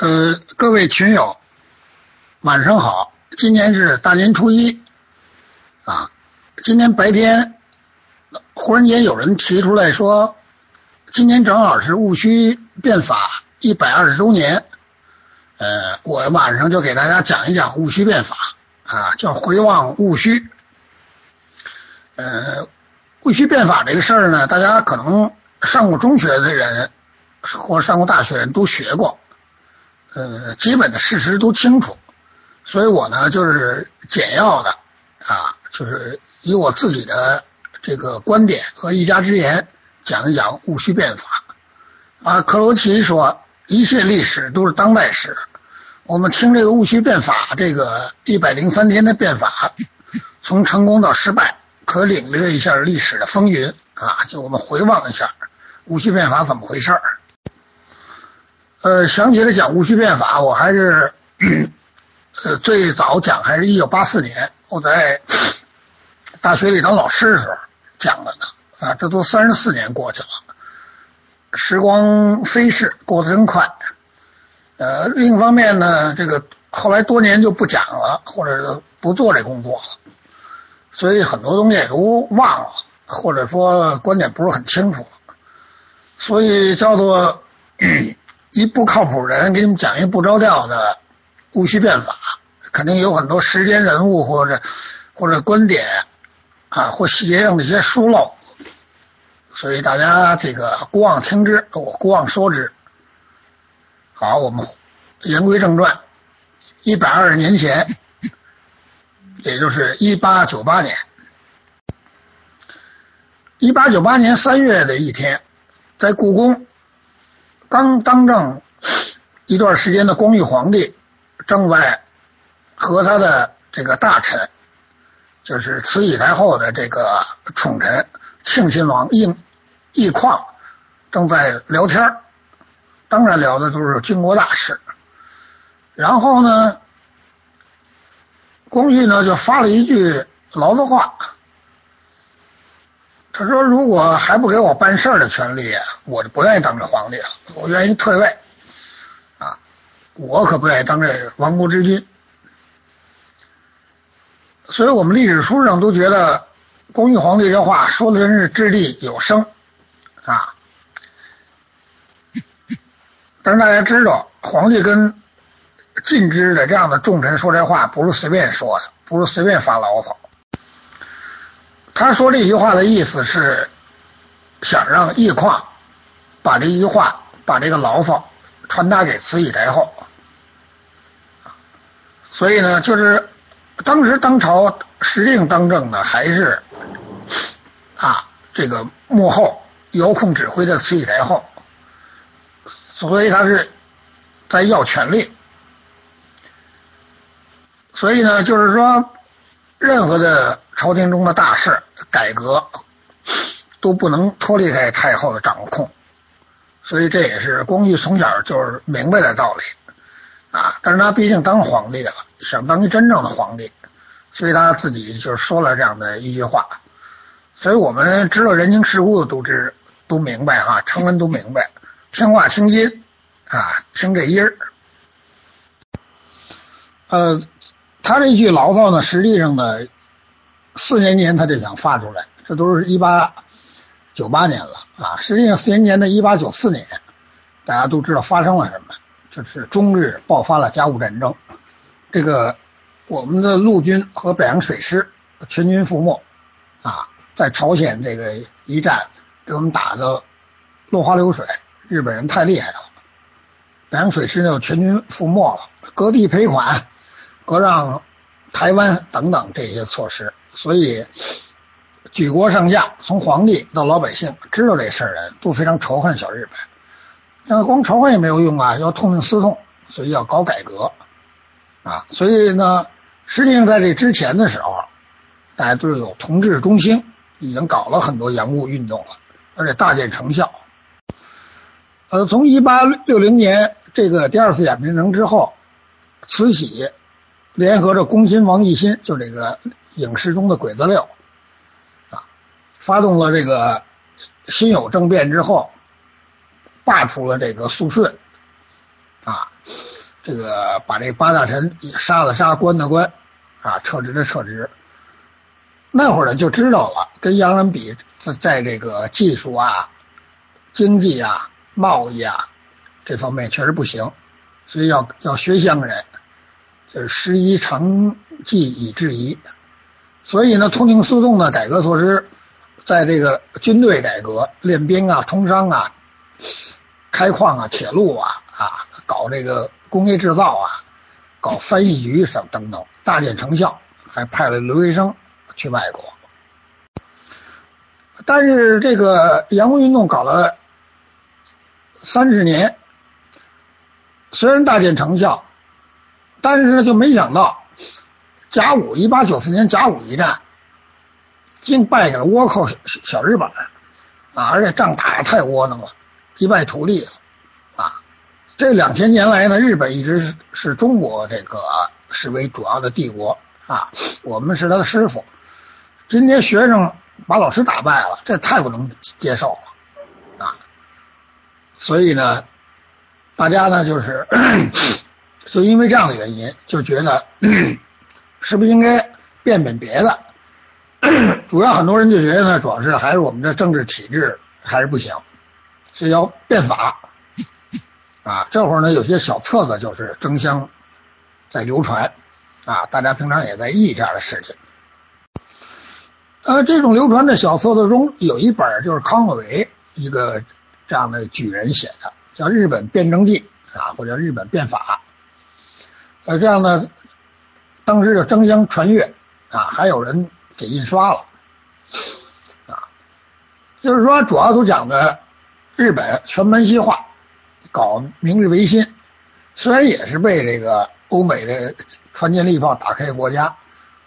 呃，各位群友，晚上好！今天是大年初一啊。今天白天忽然间有人提出来说，今年正好是戊戌变法一百二十周年。呃，我晚上就给大家讲一讲戊戌变法啊，叫回望戊戌。呃，戊戌变法这个事儿呢，大家可能上过中学的人或上过大学人都学过。呃，基本的事实都清楚，所以我呢就是简要的啊，就是以我自己的这个观点和一家之言讲一讲戊戌变法啊。克罗齐说，一切历史都是当代史。我们听这个戊戌变法，这个一百零三天的变法，从成功到失败，可领略一下历史的风云啊。就我们回望一下戊戌变法怎么回事儿。呃，想起来讲戊戌变法，我还是呃最早讲还是一九八四年，我在大学里当老师的时候讲的呢。啊，这都三十四年过去了，时光飞逝，过得真快。呃，另一方面呢，这个后来多年就不讲了，或者不做这工作了，所以很多东西也都忘了，或者说观点不是很清楚，所以叫做。一不靠谱人给你们讲一不着调的戊戌变法，肯定有很多时间人物或者或者观点啊或细节上的一些疏漏，所以大家这个姑妄听之，我姑妄说之。好，我们言归正传，一百二十年前，也就是一八九八年，一八九八年三月的一天，在故宫。刚当政一段时间的光绪皇帝正在和他的这个大臣，就是慈禧太后的这个宠臣庆亲王奕奕匡正在聊天当然聊的都是军国大事。然后呢，光绪呢就发了一句牢骚话。他说：“如果还不给我办事儿的权利，我就不愿意当这皇帝了。我愿意退位，啊，我可不愿意当这亡国之君。所以我们历史书上都觉得，光绪皇帝这话说的真是掷地有声，啊。但是大家知道，皇帝跟近支的这样的重臣说这话，不是随便说的，不是随便发牢骚。”他说这句话的意思是想让奕匡把这句话、把这个牢骚传达给慈禧太后，所以呢，就是当时当朝实令当政的还是啊这个幕后遥控指挥的慈禧太后，所以他是在要权力，所以呢，就是说任何的朝廷中的大事。改革都不能脱离开太后的掌控，所以这也是光绪从小就是明白的道理啊。但是他毕竟当皇帝了，想当一真正的皇帝，所以他自己就说了这样的一句话。所以我们知道人情世故的都知都明白哈，成人都明白，听话听音啊，听这音儿。呃，他这一句牢骚呢，实际上呢。四年前他就想发出来，这都是一八九八年了啊。实际上四年前的一八九四年，大家都知道发生了什么，就是中日爆发了甲午战争，这个我们的陆军和北洋水师全军覆没啊，在朝鲜这个一战给我们打的落花流水，日本人太厉害了，北洋水师就全军覆没了，割地赔款，割让台湾等等这些措施。所以，举国上下，从皇帝到老百姓，知道这事儿人都非常仇恨小日本。那光仇恨也没有用啊，要痛定思痛，所以要搞改革啊。所以呢，实际上在这之前的时候，大家都有同志中兴，已经搞了很多洋务运动了，而且大见成效。呃，从一八六零年这个第二次鸦片战争之后，慈禧联合着恭亲王奕欣，就这个。影视中的鬼子六啊，发动了这个辛酉政变之后，罢黜了这个肃顺啊，这个把这八大臣杀的杀，关的关，啊，撤职的撤职。那会儿呢就知道了，跟洋人比，在在这个技术啊、经济啊、贸易啊这方面确实不行，所以要要学洋人，就是师夷长技以制夷。所以呢，通情苏动的改革措施，在这个军队改革、练兵啊、通商啊、开矿啊、铁路啊啊，搞这个工业制造啊，搞翻译局什等等，大见成效，还派了留学生。去外国，但是这个洋务运动搞了三十年，虽然大见成效，但是呢就没想到甲午一八九四年甲午一战，竟败给了倭寇小日本啊！而且仗打的太窝囊了，一败涂地了啊！这两千年来呢，日本一直是是中国这个视为主要的帝国啊，我们是他的师傅。今天学生把老师打败了，这太不能接受了啊！所以呢，大家呢就是，就因为这样的原因，就觉得 是不是应该变变别的？主要很多人就觉得呢，主要是还是我们的政治体制还是不行，所以要变法啊！这会儿呢，有些小册子就是争相在流传啊，大家平常也在议这样的事情。呃，这种流传的小册子中有一本就是康有为一个这样的举人写的，叫《日本辩证记》啊，或者《日本变法》。呃，这样呢，当时就争相传阅啊，还有人给印刷了啊。就是说，主要都讲的日本全盘西化，搞明治维新，虽然也是被这个欧美的船坚利炮打开国家。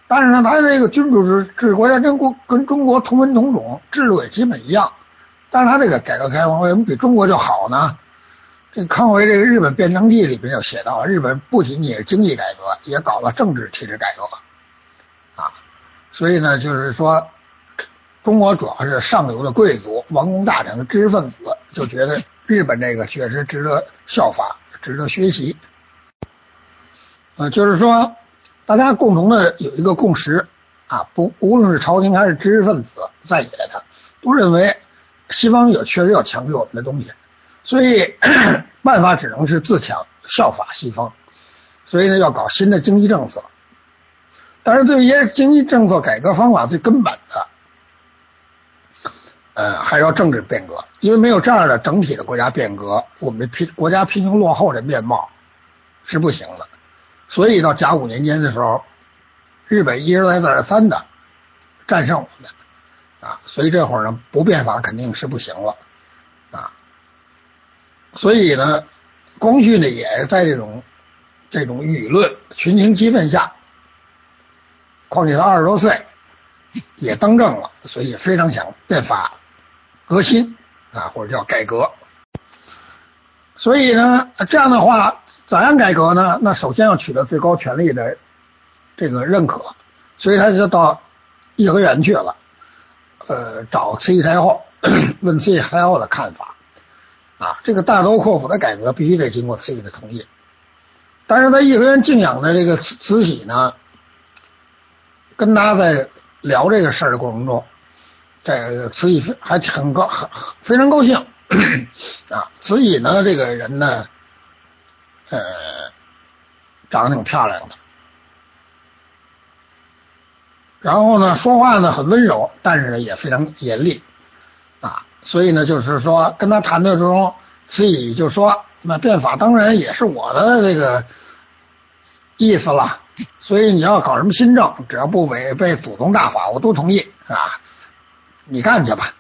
但是呢，他这个君主制制国家跟国跟中国同文同种，制度也基本一样。但是他这个改革开放为什么比中国就好呢？这康有为这个《日本辩证记》里边就写到，日本不仅仅是经济改革，也搞了政治体制改革啊。所以呢，就是说，中国主要是上流的贵族、王公大臣、知识分子就觉得日本这个确实值得效法、值得学习。呃，就是说。大家共同的有一个共识啊，不无论是朝廷还是知识分子在野的，都认为西方有确实要强于我们的东西，所以 办法只能是自强效法西方，所以呢要搞新的经济政策，但是对于经济政策改革方法最根本的，呃还要政治变革，因为没有这样的整体的国家变革，我们贫国家贫穷落后的面貌是不行的。所以到甲午年间的时候，日本一而再再而三的战胜我们啊，所以这会儿呢不变法肯定是不行了。所以呢，光绪呢也在这种这种舆论群情激愤下，况且他二十多岁也当政了，所以非常想变法革新啊，或者叫改革。所以呢，这样的话。怎样改革呢？那首先要取得最高权力的这个认可，所以他就到颐和园去了，呃，找慈禧太后 问慈禧太后的看法啊。这个大刀阔斧的改革必须得经过慈禧的同意。但是在颐和园静养的这个慈禧呢，跟他在聊这个事儿的过程中，这慈禧还很高很非常高兴 啊。慈禧呢，这个人呢。呃，长得挺漂亮的，然后呢，说话呢很温柔，但是呢也非常严厉。所以呢，就是说跟他谈的中，慈禧就说：“那变法当然也是我的这个意思了。所以你要搞什么新政，只要不违背祖宗大法，我都同意啊。你干去吧。”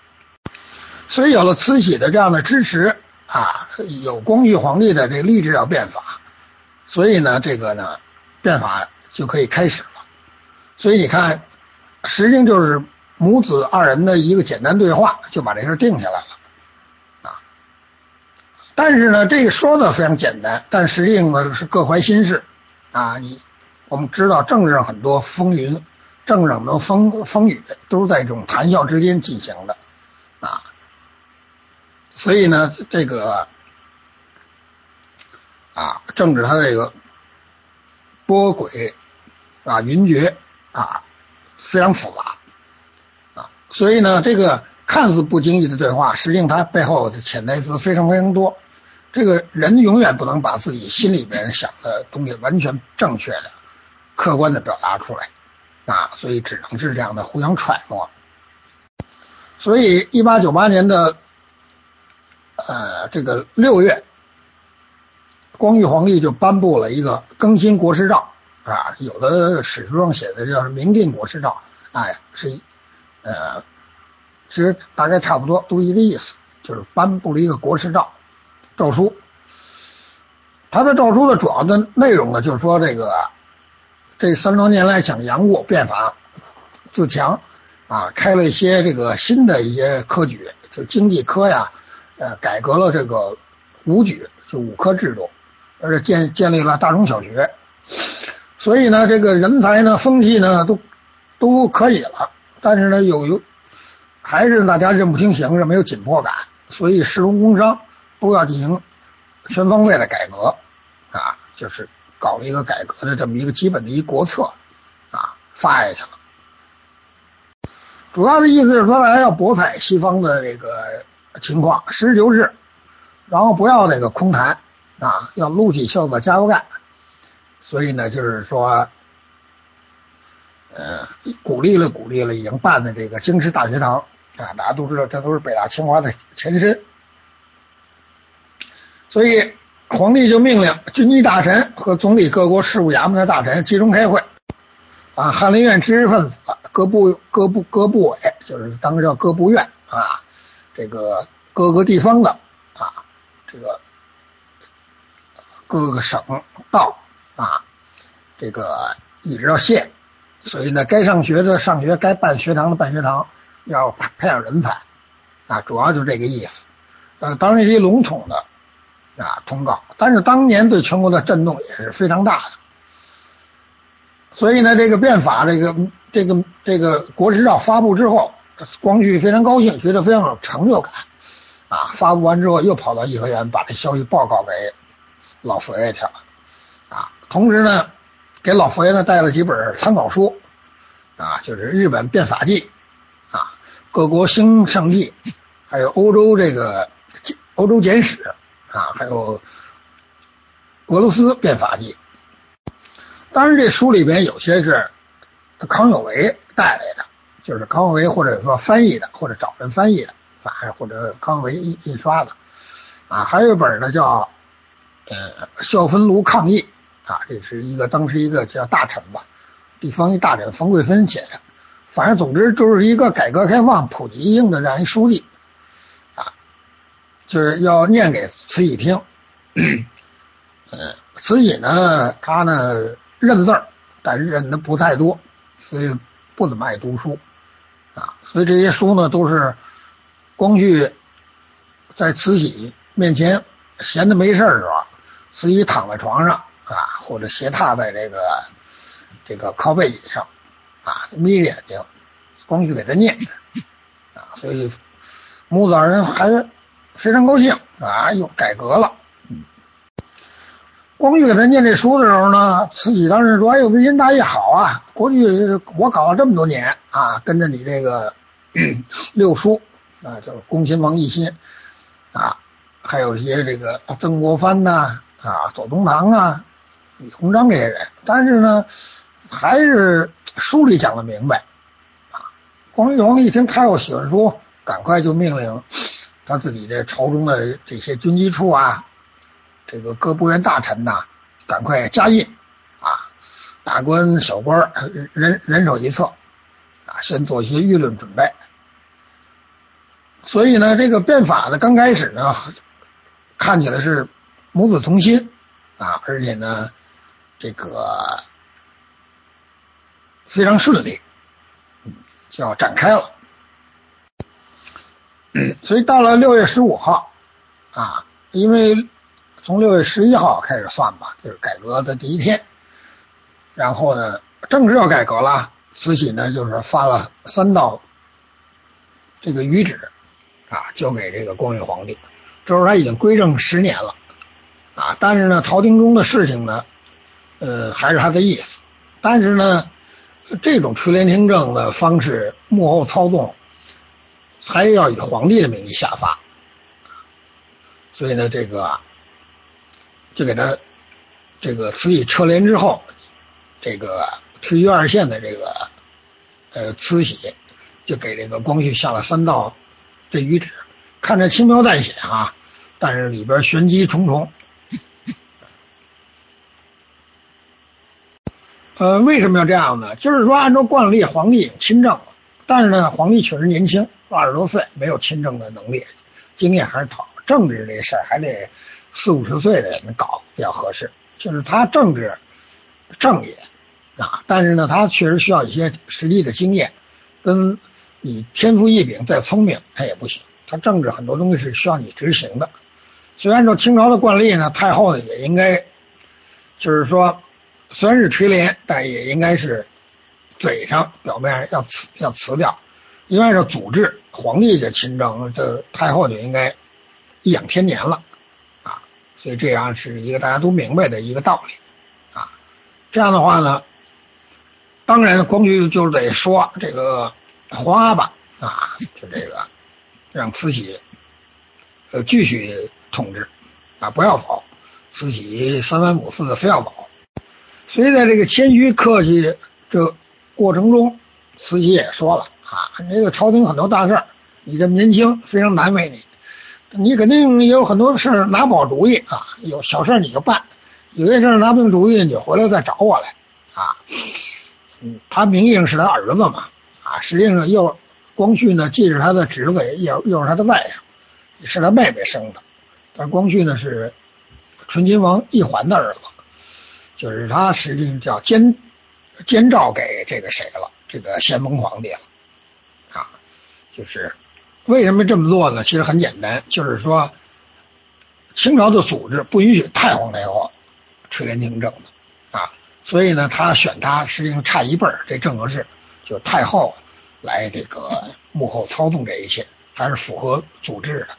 所以有了慈禧的这样的支持。啊，有光绪皇帝的这个立志要变法，所以呢，这个呢，变法就可以开始了。所以你看，实际上就是母子二人的一个简单对话，就把这事定下来了啊。但是呢，这个说的非常简单，但实际上呢是各怀心事啊。你我们知道政治上很多风云，政治上的风风雨都是在这种谈笑之间进行的啊。所以呢，这个啊，政治它这个波诡啊云谲啊非常复杂，所以呢，这个看似不经意的对话，实际上它背后的潜台词非常非常多。这个人永远不能把自己心里边想的东西完全正确的、客观的表达出来啊，所以只能是这样的互相揣摩。所以，一八九八年的呃这个六月。光绪皇帝就颁布了一个更新国师诏啊，有的史书上写的叫“明定国师诏”，哎，是呃，其实大概差不多都一个意思，就是颁布了一个国师诏诏书。他的诏书的主要的内容呢，就是说这个这三十多年来想扬过变法自强啊，开了一些这个新的一些科举，就经济科呀，呃，改革了这个武举，就武科制度。而且建建立了大中小学，所以呢，这个人才呢，风气呢，都都可以了。但是呢，有有还是大家认不清形势，没有紧迫感，所以市容工商都要进行全方位的改革啊，就是搞了一个改革的这么一个基本的一国策啊，发下去了。主要的意思是说，大家要博采西方的这个情况，实事求是，然后不要那个空谈。啊，要撸起袖子加油干，所以呢，就是说，呃，鼓励了鼓励了，已经办的这个京师大学堂啊，大家都知道，这都是北大清华的前身，所以皇帝就命令军机大臣和总理各国事务衙门的大臣集中开会，啊，翰林院知识分子、各部各部各部委，就是当时叫各部院啊，这个各个地方的啊，这个。各个省道啊，这个一直到县，所以呢，该上学的上学，该办学堂的办学堂，要培养人才啊，主要就这个意思。呃，当然是一笼统的啊通告，但是当年对全国的震动也是非常大的。所以呢，这个变法，这个这个这个国师诏发布之后，光绪非常高兴，觉得非常有成就感啊。发布完之后，又跑到颐和园把这消息报告给。老佛爷去了啊，同时呢，给老佛爷呢带了几本参考书啊，就是日本变法记啊，各国兴盛记，还有欧洲这个欧洲简史啊，还有俄罗斯变法记。当然，这书里边有些是康有为带来的，就是康有为或者说翻译的，或者找人翻译的，反或者康有为印印刷的啊，还有一本呢叫。呃，孝芬炉抗议啊，这是一个当时一个叫大臣吧，地方一大臣冯桂芬写的，反正总之就是一个改革开放普及性的这样一书记啊，就是要念给慈禧听。嗯，慈禧呢，她呢认字儿，但认的不太多，所以不怎么爱读书啊，所以这些书呢都是光绪在慈禧面前闲的没事儿是吧？慈禧躺在床上啊，或者斜踏在这个这个靠背椅上啊，眯着眼睛，光绪给他念啊，所以母子二人还非常高兴啊，又改革了。光绪给他念这书的时候呢，慈禧当时说：“哎呦，微心大业好啊！过去我搞了这么多年啊，跟着你这个 六叔啊，就是恭亲王奕欣啊，还有一些这个曾国藩呐。”啊，左宗棠啊，李鸿章这些人，但是呢，还是书里讲的明白啊。光绪皇帝一听太后喜欢书，赶快就命令他自己的朝中的这些军机处啊，这个各部员大臣呐，赶快加印啊，大官小官人人手一册啊，先做一些舆论准备。所以呢，这个变法的刚开始呢，看起来是。母子同心啊，而且呢，这个非常顺利，就要展开了。所以到了六月十五号啊，因为从六月十一号开始算吧，就是改革的第一天。然后呢，正式要改革了，慈禧呢就是发了三道这个谕旨啊，交给这个光绪皇帝。这时候他已经归政十年了。啊，但是呢，朝廷中的事情呢，呃，还是他的意思。但是呢，这种垂帘听政的方式，幕后操纵，还要以皇帝的名义下发。所以呢，这个就给他这个慈禧撤帘之后，这个退居二线的这个呃慈禧，就给这个光绪下了三道这谕旨，看着轻描淡写啊，但是里边玄机重重。呃，为什么要这样呢？就是说，按照惯例，皇帝亲政，但是呢，皇帝确实年轻，二十多岁，没有亲政的能力，经验还是少。政治这事儿还得四五十岁的人搞比较合适。就是他政治正也啊，但是呢，他确实需要一些实际的经验，跟你天赋异禀再聪明，他也不行。他政治很多东西是需要你执行的。所以按照清朝的惯例呢，太后呢也应该，就是说。虽然是垂帘，但也应该是嘴上表面上要辞要辞掉，因为这祖制皇帝的亲政，这太后就应该颐养天年了啊，所以这样是一个大家都明白的一个道理啊。这样的话呢，当然光绪就得说这个皇阿玛啊，就这个让慈禧呃继续统治啊，不要走，慈禧三番五次的非要走。所以在这个谦虚客气这过程中，慈禧也说了啊，这个朝廷很多大事儿你这么年轻，非常难为你，你肯定也有很多事儿拿不好主意啊，有小事你就办，有些事儿拿不定主意，你回来再找我来啊。嗯，他名义上是他儿子嘛，啊，实际上又光绪呢既是他的侄子，又又是他的外甥，是他妹妹生的，但光绪呢是醇亲王奕环的儿子。就是他实际上叫监监诏给这个谁了，这个咸丰皇帝了啊。就是为什么这么做呢？其实很简单，就是说清朝的组织不允许太皇太后垂帘听政的啊，所以呢，他选他实际上差一辈儿，这正合适，就太后来这个幕后操纵这一切，还是符合组织的。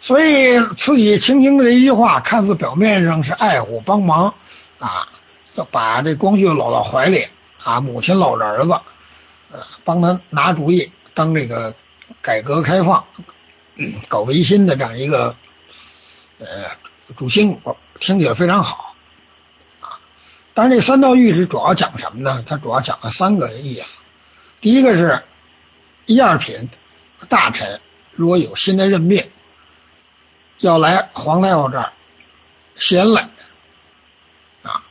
所以慈禧轻轻的一句话，看似表面上是爱护帮忙，啊，把这光绪搂到怀里，啊，母亲搂着儿子，呃，帮他拿主意，当这个改革开放、搞维新的这样一个呃主心骨，听起来非常好，啊，但是这三道谕旨主要讲什么呢？它主要讲了三个意思，第一个是一二品大臣如果有新的任命。要来皇太后这儿先来啊。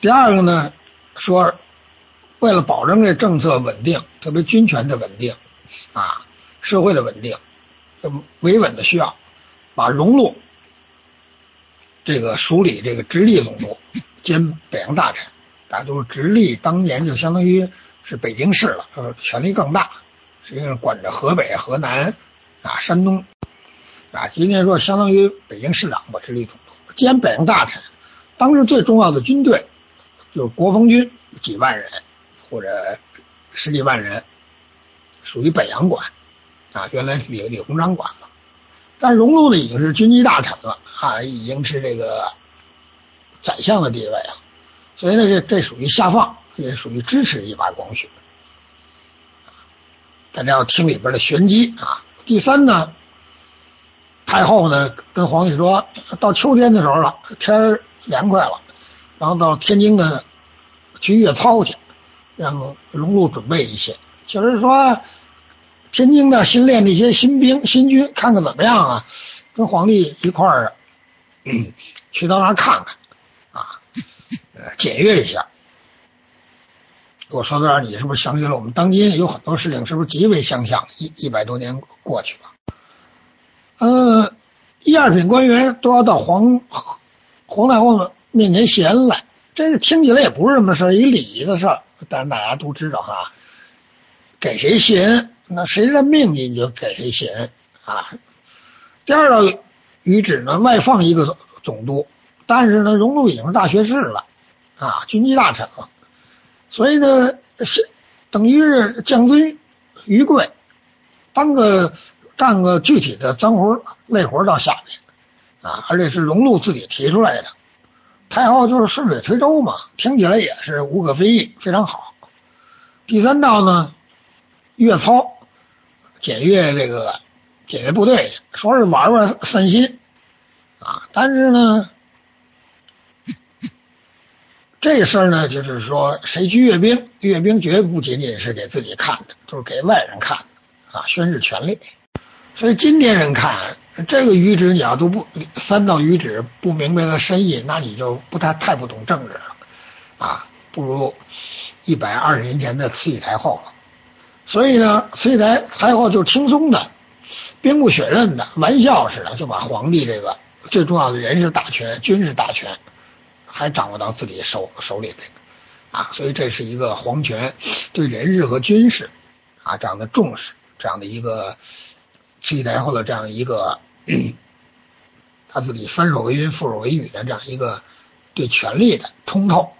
第二个呢，说为了保证这政策稳定，特别军权的稳定啊，社会的稳定，维稳的需要，把荣禄这个署理这个直隶总督兼北洋大臣，大家都是直隶，当年就相当于是北京市了，呃，权力更大，实际上管着河北、河南啊、山东。啊，今天说相当于北京市长吧，直隶总督兼北洋大臣。当时最重要的军队就是国防军，几万人或者十几万人，属于北洋管。啊，原来李李鸿章管嘛。但荣禄呢，已经是军机大臣了，啊，已经是这个宰相的地位了。所以呢，这这属于下放，也属于支持一把光绪。大家要听里边的玄机啊。第三呢？太后呢，跟皇帝说，到秋天的时候了，天儿凉快了，然后到天津呢去阅操去，让荣禄准备一些，就是说天津的新练的一些新兵新军，看看怎么样啊？跟皇帝一块儿 去到那儿看看啊，呃，检阅一下。我说到这儿，你是不是想起了我们当今有很多事情，是不是极为相像？一一百多年过去了。呃，一二品官员都要到皇皇太后面前谢恩来，这个听起来也不是什么事儿，一礼仪的事儿。但大家都知道哈，给谁谢恩，那谁任命你，你就给谁谢恩啊。第二道谕旨呢，外放一个总督，但是呢，荣禄已经是大学士了啊，军机大臣了，所以呢，是等于是降尊于贵，当个。干个具体的脏活累活到下面，啊，而且是荣禄自己提出来的。太后就是顺水推舟嘛，听起来也是无可非议，非常好。第三道呢，阅操，检阅这个检阅部队，说是玩玩散心啊。但是呢，这事儿呢，就是说谁去阅兵，阅兵绝不仅仅是给自己看的，就是给外人看的啊，宣示权力。所以今天人看这个谕旨，你要都不三道谕旨不明白的深意，那你就不太太不懂政治了啊，不如。一百二十年前的慈禧太后了，所以呢，慈禧太太后就轻松的、兵不血刃的、玩笑似的就把皇帝这个最重要的人事大权、军事大权还掌握到自己手手里边啊，所以这是一个皇权对人事和军事啊这样的重视，这样的一个慈禧太后的这样一个他自己翻手为云覆手为雨的这样一个对权力的通透。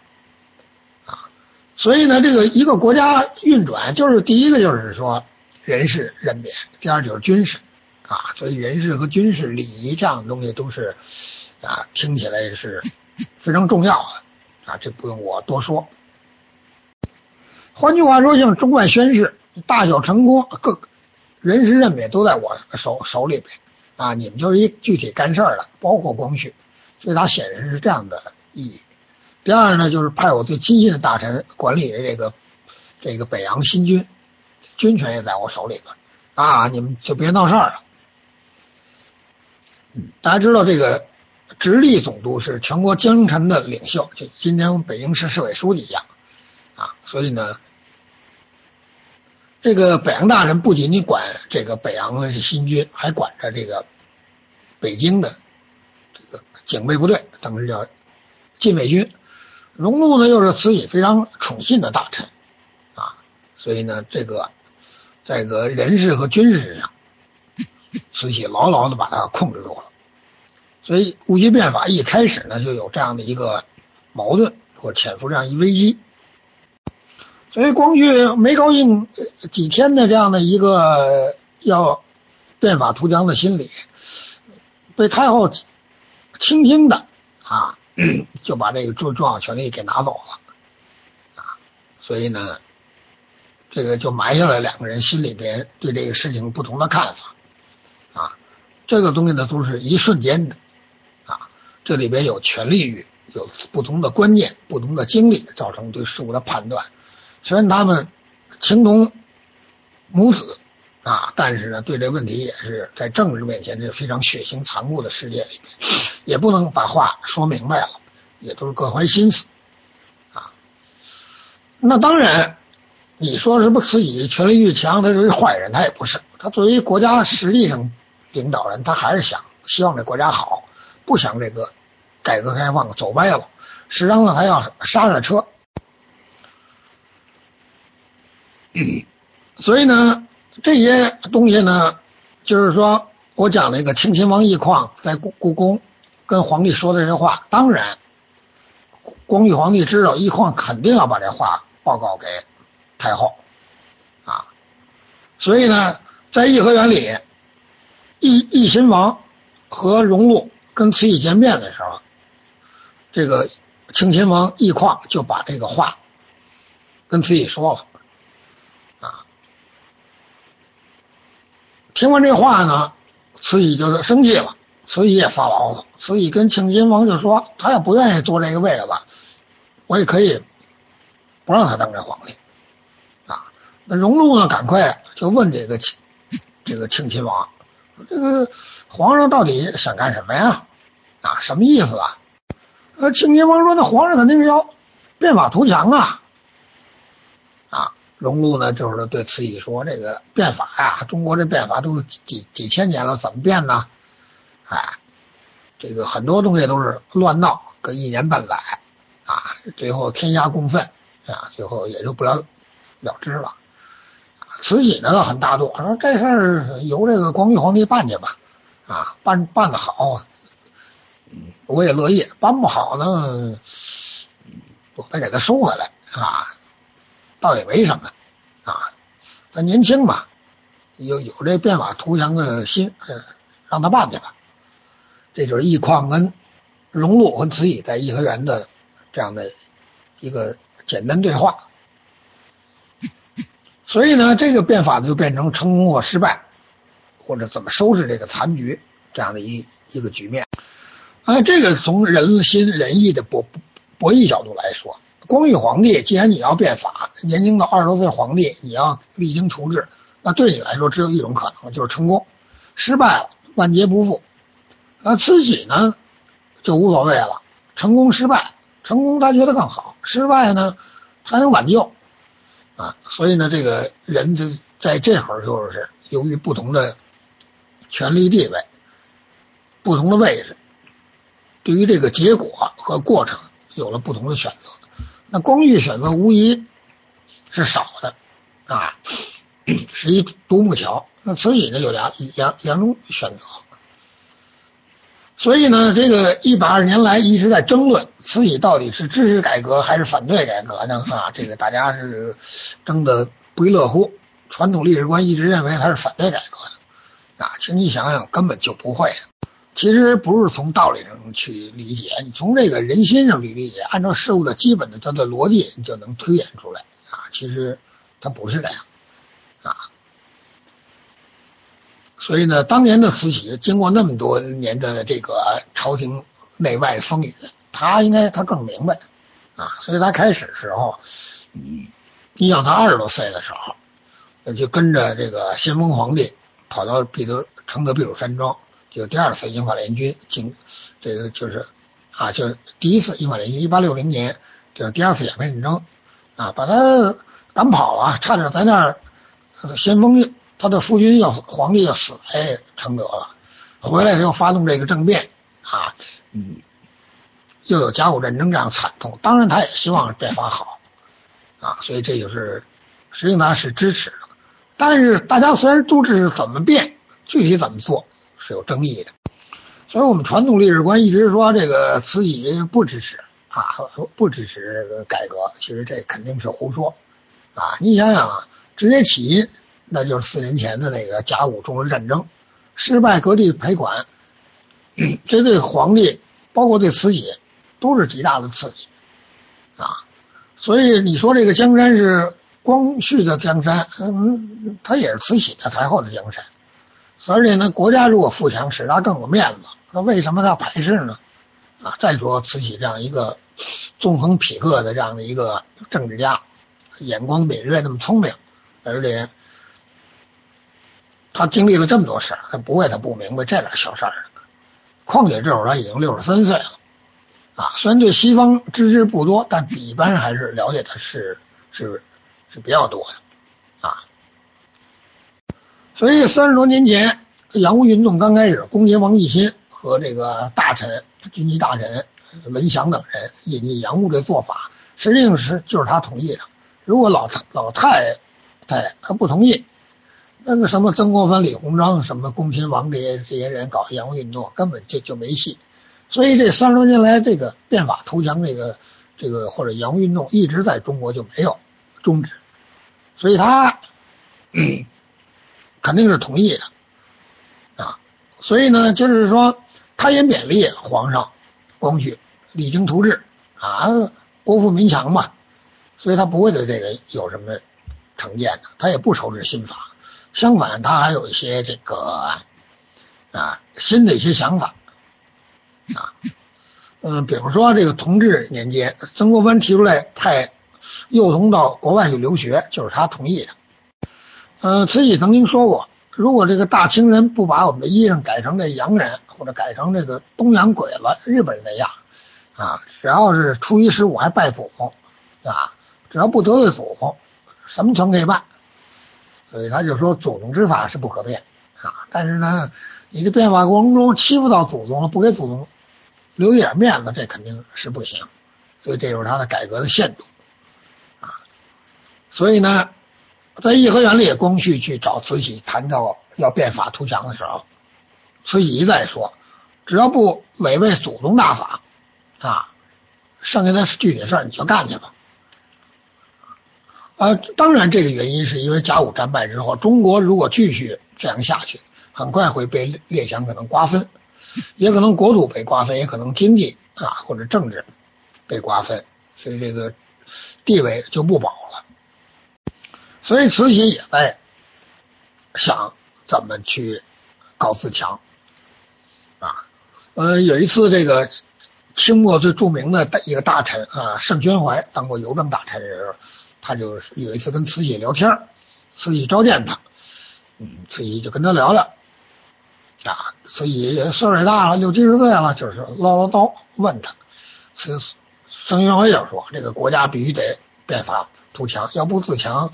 啊所以呢，这个一个国家运转，就是第一个就是说人事任免，第二就是军事啊。所以人事和军事礼仪这样的东西都是啊，听起来是非常重要的啊，这不用我多说。换句话说，像中外宣誓、大小成功，各人事任免都在我手手里边啊，你们就是一具体干事儿的，包括光绪，所以它显然是这样的意义。第二呢，就是派我最亲信的大臣管理这个这个北洋新军，军权也在我手里边啊，你们就别闹事儿了。嗯，大家知道这个直隶总督是全国江臣的领袖，就今天北京市市委书记一样啊，所以呢，这个北洋大臣不仅仅管这个北洋的新军，还管着这个北京的这个警备部队，当时叫禁卫军。荣禄呢，又是慈禧非常宠信的大臣啊，所以呢，这个在个人事和军事上，慈禧牢牢的把他控制住了。所以戊戌变法一开始呢，就有这样的一个矛盾或潜伏这样一危机。所以光绪没高兴几天的这样的一个要变法图强的心理，被太后轻轻的啊。就把这个重重要权力给拿走了啊，所以呢，这个就埋下了两个人心里边对这个事情不同的看法啊。这个东西呢都是一瞬间的啊，这里边有权力欲，有不同的观念、不同的经历，造成对事物的判断。虽然他们情同母子啊，但是呢，对这问题也是在政治面前这非常血腥残酷的世界里。也不能把话说明白了，也都是各怀心思啊。那当然，你说是不是慈禧权力欲强，他是一坏人？他也不是，他作为国家实力上领导人，他还是想希望这国家好，不想这个改革开放走歪了，实际上呢还要刹刹车。所以呢，这些东西呢，就是说我讲那个庆亲王奕匡在故故宫。跟皇帝说的这些话，当然，光绪皇帝知道，奕匡肯定要把这话报告给太后啊，所以呢，在颐和园里，奕奕亲王和荣禄跟慈禧见面的时候，这个庆亲王奕匡就把这个话跟慈禧说了听完这话呢，慈禧就是生气了。慈禧也发牢骚，慈禧跟庆亲王就说：“他要不愿意坐这个位子，我也可以不让他当这皇帝。”啊，那荣禄呢，赶快就问这个这个庆亲王：“这个皇上到底想干什么呀？啊，什么意思啊？”呃，庆亲王说：“那皇上肯定是要变法图强啊！”啊，荣禄呢就是对慈禧说：“这个变法呀，中国这变法都几几千年了，怎么变呢？”哎，这个很多东西都是乱闹，个一年半载啊，最后天下共愤啊，最后也就不了了之了。慈禧呢很大度，说这事儿由这个光绪皇帝办去吧，啊，办办的好，我也乐意；办不好呢，我再给他收回来啊，倒也没什么啊。他年轻嘛，有有这变法图强的心，让他办去吧。这就是易匡跟荣禄和慈禧在颐和园的这样的一个简单对话。所以呢，这个变法就变成成功或失败，或者怎么收拾这个残局这样的一一个局面。啊，这个从人心仁义的博博弈角度来说，光绪皇帝既然你要变法，年轻的二十多岁皇帝你要励精图治，那对你来说只有一种可能，就是成功。失败了，万劫不复。那慈禧呢，就无所谓了，成功失败，成功他觉得更好，失败呢还能挽救啊。所以呢，这个人就在这会儿就是由于不同的权力地位、不同的位置。对于这个结果和过程有了不同的选择，那光绪选择无疑是少的啊，是一独木桥。那慈禧呢有两两两种选择，所以呢，这个一百二十年来一直在争论慈禧到底是支持改革还是反对改革呢？啊，这个大家是争得不亦乐乎。传统历史观一直认为他是反对改革的啊，请你想想根本就不会。其实不是从道理上去理解，你从这个人心上去理解，按照事物的基本的它的逻辑，你就能推演出来啊。其实它不是这样啊。所以呢，当年的慈禧经过那么多年的这个朝廷内外风雨，他应该他更明白啊。所以他开始时候，嗯，你想他二十多岁的时候，就跟着这个咸丰皇帝跑到彼得承德避暑山庄。就第二次英法联军进，这个就是啊，就第一次英法联军，一八六零年，就是第二次鸦片战争，啊，把他赶跑了，差点在那儿，先锋他的夫君要皇帝要死在承德了，回来又发动这个政变，啊，嗯，又有甲午战争这样惨痛，当然他也希望变法好，啊，所以这就是实际上他是支持的，但是大家虽然都支持怎么变，具体怎么做。是有争议的，所以我们传统历史观一直说这个慈禧不支持啊，不支持改革，其实这肯定是胡说啊！你想想啊，直接起因那就是四年前的那个甲午中日战争失败，割地赔款，这对皇帝包括对慈禧都是极大的刺激啊！所以你说这个江山是光绪的江山，嗯，他也是慈禧的太后的江山。而且呢，国家如果富强，使他更有面子，那为什么要排斥呢？啊，再说慈禧这样一个纵横匹克的这样的一个政治家，眼光敏锐，那么聪明，而且他经历了这么多事儿，他不会他不明白这点小事儿。况且这会儿他已经六十三岁了，啊，虽然对西方知之不多，但比一般人还是了解的是是是比较多的，所以三十多年前，洋务运动刚开始，攻击王继新和这个大臣、军机大臣文祥等人引进洋务的做法，实际上是就是他同意的。如果老太老太太他不同意，那个什么曾国藩、李鸿章、什么恭亲王这些这些人搞洋务运动，根本就就没戏。所以这三十多年来，这个变法投降这个这个或者洋务运动一直在中国就没有终止。所以他。嗯肯定是同意的。啊，所以呢，就是说他也勉励皇上光绪励精图治。啊，国富民强嘛，所以他不会对这个有什么成见的，他也不收拾新法，相反，他还有一些这个啊新的一些想法。啊，嗯，比如说这个同治年间，曾国藩提出来派幼童到国外去留学，就是他同意的。嗯，慈禧曾经说过，如果这个大清人不把我们的衣裳改成这洋人，或者改成这个东洋鬼子、日本人那样，啊，只要是初一十五还拜祖宗，啊，只要不得罪祖宗，什么全可以办。所以他就说，祖宗之法是不可变，啊，但是呢，你的变法过程中欺负到祖宗了，不给祖宗留一点面子，这肯定是不行。所以这就是他的改革的限度，啊，所以呢。在颐和园里，光绪去找慈禧谈到要变法图强的时候，慈禧一再说，只要不违背祖宗大法，啊，剩下的具体事儿你就干去吧。啊，当然这个原因是因为甲午战败之后，中国如果继续这样下去，很快会被列强可能瓜分。也可能国土被瓜分，也可能经济啊或者政治被瓜分，所以这个地位就不保了。所以慈禧也在想怎么去搞自强啊。呃，有一次这个清末最著名的一个大臣啊，盛宣怀当过邮政大臣的时候，他就有一次跟慈禧聊天，慈禧召见他，嗯，慈禧就跟他聊聊。啊，所以岁数也大了，六七十岁了，就是唠唠叨问他，慈盛宣怀就说：“这个国家必须得变法图强，要不自强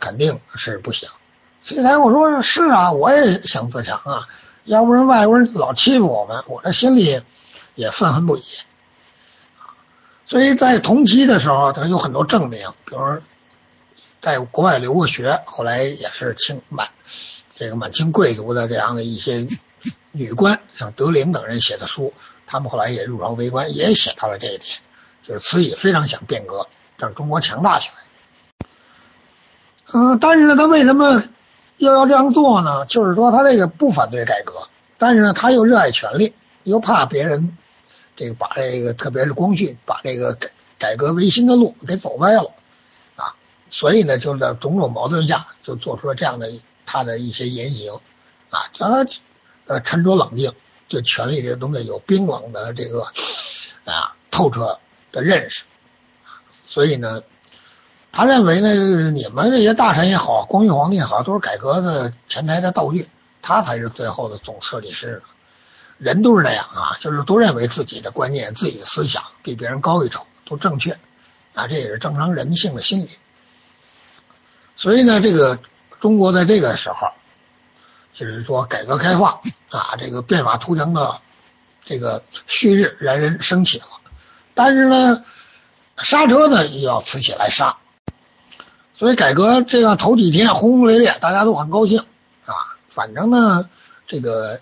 肯定是不行。”所以才我说是啊，我也想自强啊，要不然外国人老欺负我们，我这心里也愤恨不已。所以在同期的时候，他有很多证明，比如在国外留过学，后来也是清满。这个满清贵族的这样的一些女官，像德龄等人写的书，他们后来也入朝为官，也写到了这一点，就是慈禧非常想变革，让中国强大起来。嗯，但是呢，他为什么又要这样做呢？就是说他这个不反对改革，但是呢，他又热爱权力，又怕别人这个把这个，特别是光绪把这个改改革维新的路给走歪了啊，所以呢，就在种种矛盾下，就做出了这样的。他的一些言行啊，让他呃沉着冷静，对权力这个东西有冰冷的这个啊透彻的认识，所以呢，他认为呢，你们这些大臣也好，光绪皇帝也好，都是改革的前台的道具，他才是最后的总设计师。人都是那样啊，就是都认为自己的观念、自己的思想比别人高一筹，都正确啊，这也是正常人性的心理。所以呢，这个。中国在这个时候，就是说改革开放啊，这个变法图强的这个旭日冉冉升起了。但是呢，刹车呢又要慈禧来刹。所以改革这样头几天轰轰烈烈，大家都很高兴啊。反正呢，这个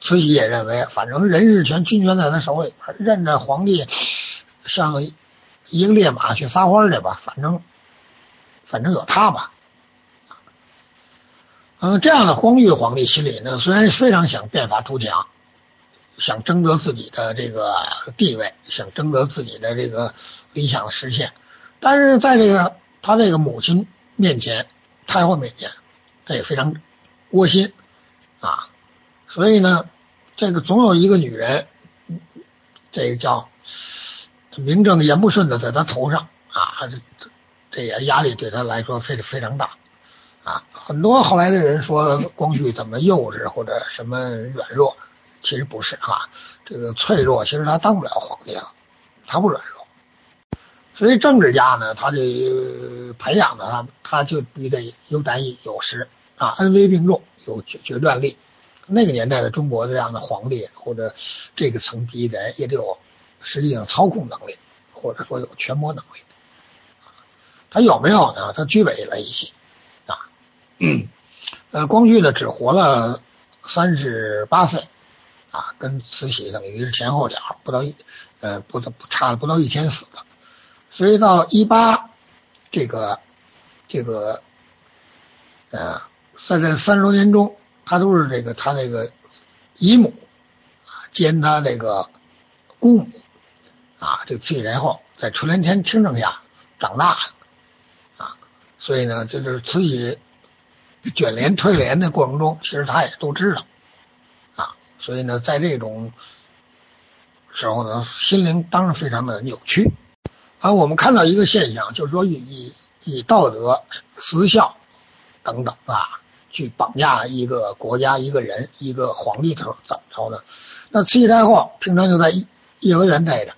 慈禧也认为，反正人事权、军权在他手里边，任着皇帝像一个烈马去撒欢去吧，反正反正有他吧。嗯，这样的光绪皇帝心里呢，虽然非常想变法图强，想争得自己的这个地位，想争得自己的这个理想的实现，但是在这个他这个母亲面前，太后面前，他也非常窝心啊。所以呢，这个总有一个女人，这个叫名正言不顺的在他头上啊，这这这也压力对他来说非非常大。啊，很多后来的人说光绪怎么幼稚或者什么软弱，其实不是哈，这个脆弱其实他当不了皇帝了，他不软弱。所以政治家呢，他得培养的他，他就必须得有胆有识啊，恩威并重，有决决断力。那个年代的中国这样的皇帝或者这个层级的人也得有实际上操控能力，或者说有权谋能力。他有没有呢？他具备了一些。嗯，呃，光绪呢只活了三十八岁，啊，跟慈禧等于是前后脚，不到一，呃，不不差了不到一天死的，所以到一八这个这个呃，在这三十多年中，他都是这个他那个姨母啊兼他这个姑母啊，这个慈禧太后在垂帘天听政下长大的啊，所以呢，就是慈禧。卷帘退帘的过程中，其实他也都知道，所以呢，在这种时候呢，心灵当然非常的扭曲。啊，我们看到一个现象，就是说以以道德、私孝等等啊，去绑架一个国家、一个人、一个皇帝头怎么着呢？那慈禧太后平常就在颐和园待着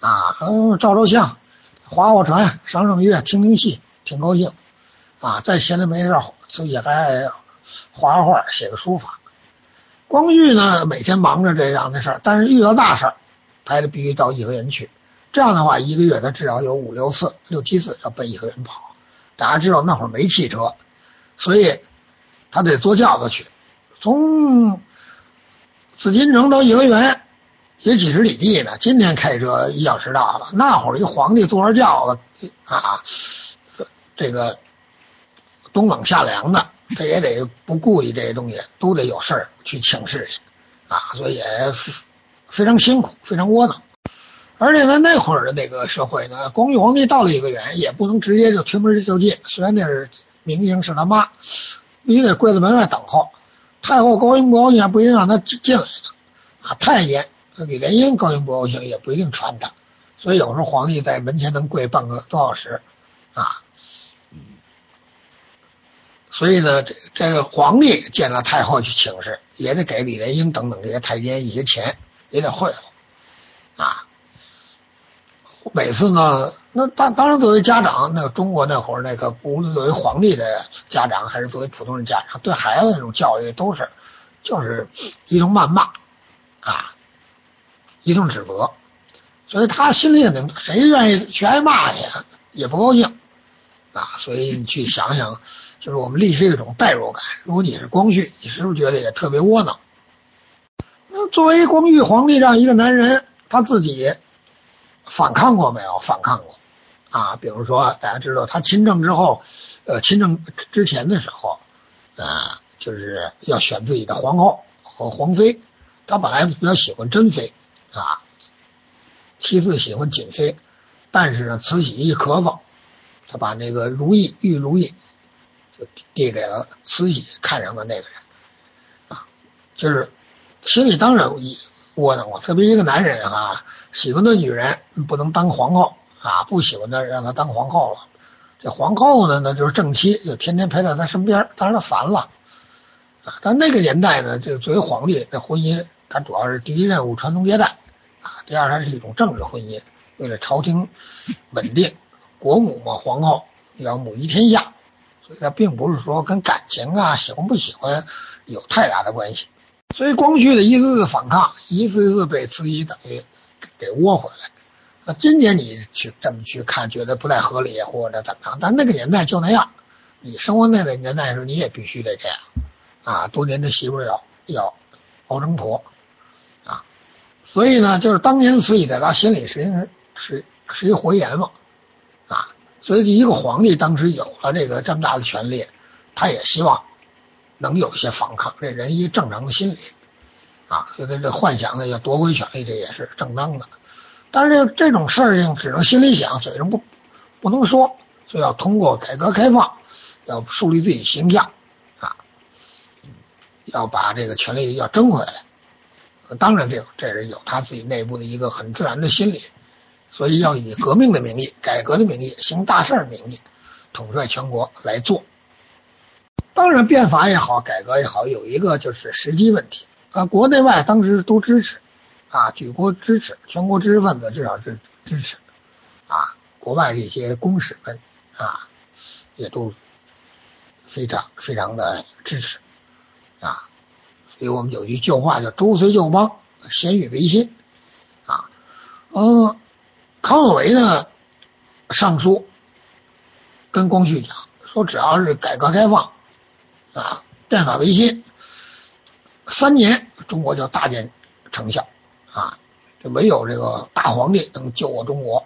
啊，嗯，照照相、划划船、赏赏月、听听戏，挺高兴啊，在闲的没事。自己还画画画，写个书法。光绪呢，每天忙着这样的事儿，但是遇到大事儿，他还必须到颐和园去。这样的话，一个月他至少有五六次、六七次要奔颐和园跑。大家知道那会儿没汽车，所以他得坐轿子去。从紫禁城到颐和园也几十里地呢，今天开车一小时到了。那会儿一皇帝坐着轿子啊，这个。冬冷夏凉的他也得不顾及这些东西，都得有事儿去请示去啊，所以也是非常辛苦，非常窝囊。而且呢，那会儿的那个社会呢，光绪皇帝到了一个园，也不能直接就推门就进，虽然那是明星是他妈，必须得跪在门外等候。太后高兴不高兴，不一定让他进来的啊。太监李莲英高兴不高兴，也不一定传他。所以有时候皇帝在门前能跪半个多小时啊。所以呢，这这个皇帝见了太后去请示，也得给李莲英等等这些太监一些钱，也得贿赂啊。每次呢，那当当然作为家长，那中国那会儿那个，无论作为皇帝的家长还是作为普通人家长，对孩子那种教育都是，就是一种谩骂啊，一种指责，所以他心里也能，谁愿意去挨骂去，也不高兴啊。所以你去想想，就是我们历史一种代入感。如果你是光绪，你是不是觉得也特别窝囊？那作为光绪皇帝这样一个男人，他自己。反抗过没有？反抗过啊！比如说，大家知道他亲政之后，呃，亲政之前的时候，啊，就是要选自己的皇后和皇妃。他本来比较喜欢珍妃啊，其次喜欢瑾妃，但是呢，慈禧一咳嗽，他把那个如意玉如意就递给了慈禧看上的那个人啊，就是心里当然窝囊，我特别一个男人啊，喜欢的女人不能当皇后啊，不喜欢的让她当皇后了。这皇后呢，那就是正妻，就天天陪在他身边，当然他烦了啊。但那个年代呢，这作为皇帝，那婚姻它主要是第一任务传宗接代啊，第二它是一种政治婚姻，为了朝廷稳定，国母嘛，皇后要母仪天下，所以它并不是说跟感情啊喜欢不喜欢有太大的关系。所以光绪的一次次反抗，一次次被慈禧等于给窝回来。那今年你去这么去看，觉得不太合理或者怎么样？但那个年代就那样，你生活那个年代的时候，你也必须得这样啊。多年的媳妇要要熬成婆啊。所以呢，就是当年慈禧在他心里实际上是是一个回言嘛。所以一个皇帝当时有了这个这么大的权力，他也希望。能有一些反抗，这人一正常的心理啊，所以这幻想呢要夺回权力，这也是正当的。但是这种事儿情只能心里想，嘴上不不能说，所以要通过改革开放，要树立自己形象啊，要把这个权力要争回来。当然，这这是有他自己内部的一个很自然的心理，所以要以革命的名义、改革的名义、行大事的名义，统帅全国来做。当然，变法也好，改革也好，有一个就是时机问题啊。国内外当时都支持啊，举国支持，全国知识分子至少是支持啊。国外这些公使们啊，也都非常非常的支持啊。所以我们有句旧话叫“周随旧邦，鲜于维新”啊。嗯，康有为呢上书跟光绪讲说，只要是改革开放。啊，变法维新，三年中国就大见成效啊！就唯有这个大皇帝能救我中国。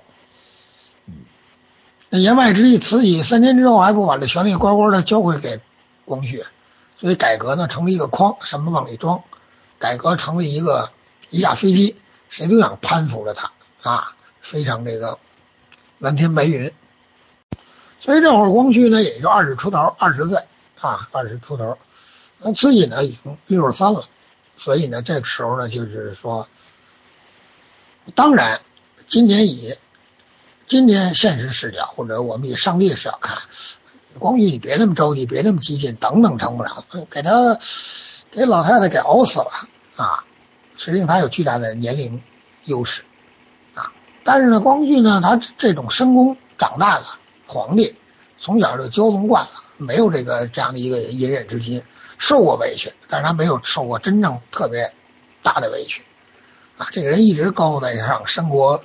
那言外之意，慈禧三年之后还不把这权力乖乖的交回给光绪，所以改革呢成了一个筐，什么往里装？改革成了一个一架飞机，谁都想攀附着它啊，非常这个蓝天白云。所以这会儿光绪呢也就二十出头，二十岁。啊，二十出头，那慈禧呢已经六十三了，所以呢，这个时候呢，就是说，当然，今年以今天现实视角，或者我们以上帝视角看，光绪你别那么着急，别那么激进，等等成不了，给他给老太太给熬死了啊！实际上他有巨大的年龄优势，但是呢，光绪呢，他这种深宫长大的皇帝，从小就骄纵惯了。没有这个这样的一个隐忍之心，受过委屈，但是他没有受过真正特别大的委屈，啊，这个人一直高高在上，生活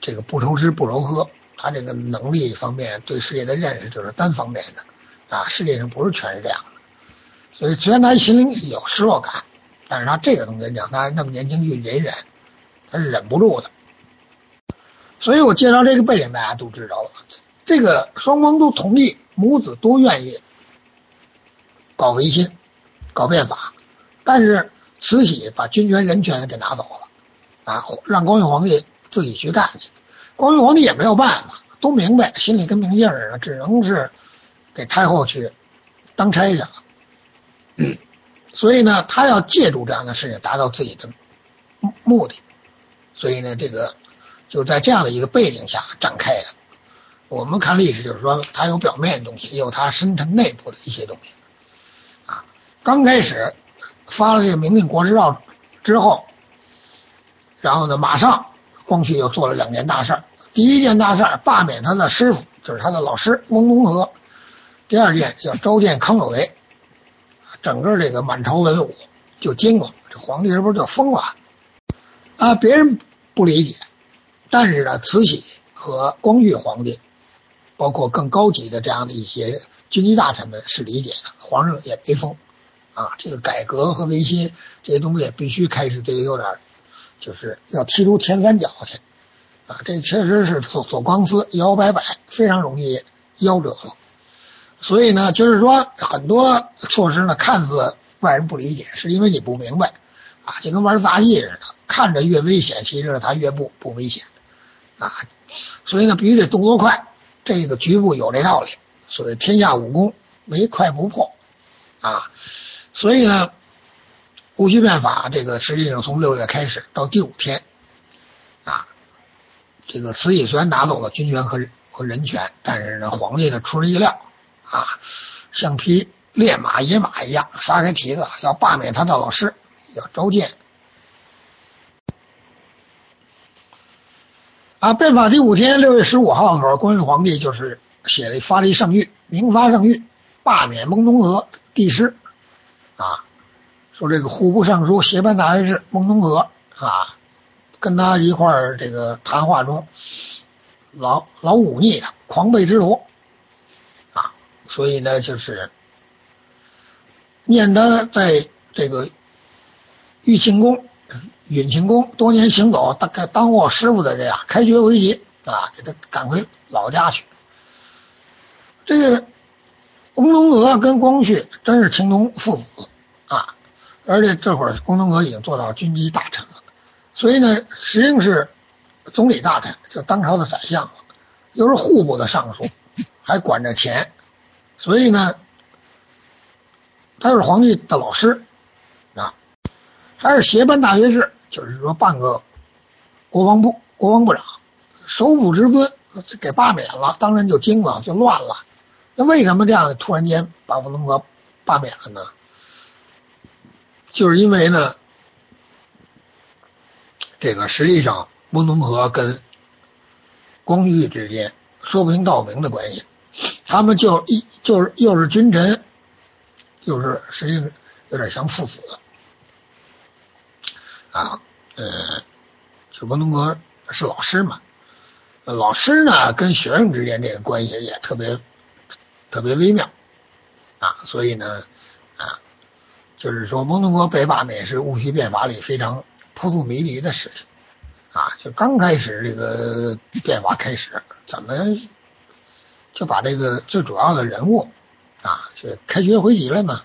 这个不愁吃不愁喝，他这个能力方面对世界的认识就是单方面的，啊，世界上不是全是这样的，所以虽然他心里有失落感，但是他这个东西让他那么年轻去隐忍，他是忍不住的，所以我介绍这个背景大家都知道了，这个双方都同意。母子都愿意搞维新、搞变法，但是慈禧把军权、人权给拿走了，啊，让光绪皇帝自己去干去。光绪皇帝也没有办法，都明白，心里跟明镜似的，只能是给太后去当差去了。嗯，所以呢，他要借助这样的事情达到自己的目的，所以呢，这个就在这样的一个背景下展开的。我们看历史，就是说，它有表面的东西，也有它深层内部的一些东西。啊，刚开始发了这个明令国之诏之后，然后呢，马上光绪又做了两件大事儿。第一件大事儿，罢免他的师傅，就是他的老师翁同龢；第二件叫召见康有为。整个这个满朝文武就惊了，这皇帝是不是就疯了？啊，别人不理解，但是呢，慈禧和光绪皇帝。包括更高级的这样的一些军机大臣们是理解的，皇上也没疯啊。这个改革和维新这些东西必须开始得有点，就是要踢出前三角去啊。这确实是走走光丝摇摇摆摆，非常容易夭折了。所以呢，就是说很多措施呢，看似外人不理解，是因为你不明白啊，就跟玩杂技似的，看着越危险，其实它越不不危险啊。所以呢，必须得动作快。这个局部有这道理，所谓天下武功唯快不破啊，所以呢，戊戌变法这个实际上从六月开始到第五天啊，这个慈禧虽然拿走了军权和和人权，但是呢，皇帝呢出人意料啊，像匹烈马野马一样撒开蹄子要罢免他的老师，要召见。啊，变法第五天，六月十五号的时候，光绪皇帝就是写了发了一圣谕，明发圣谕，罢免蒙东和帝师，啊，说这个户部尚书协办大学士蒙东和啊，跟他一块儿这个谈话中，老老忤逆他，狂悖之徒，啊，所以呢，就是念他在这个玉庆宫。允庆宫多年行走，大概当过师傅的这样开绝为吉啊，给他赶回老家去。这个翁同阁跟光绪真是情同父子啊，而且这会儿翁同龢已经做到军机大臣了，所以呢，实际上是总理大臣，就当朝的宰相，又是户部的尚书，还管着钱，所以呢，他是皇帝的老师啊，还是协办大学士。就是说，半个国防部国防部长，首辅之尊给罢免了，当然就惊了，就乱了。那为什么这样突然间把翁同龢罢免了呢？就是因为呢，这个实际上翁同龢跟光绪之间说不清道不明的关系，他们就一就是又是君臣，又是实际上有点像父子。啊，呃，就翁同龢是老师嘛，老师呢跟学生之间这个关系也特别特别微妙啊，所以呢啊，就是说翁同龢被罢免是戊戌变法里非常扑朔迷离的事情啊，就刚开始这个变法开始，怎么就把这个最主要的人物啊就开学回籍了呢？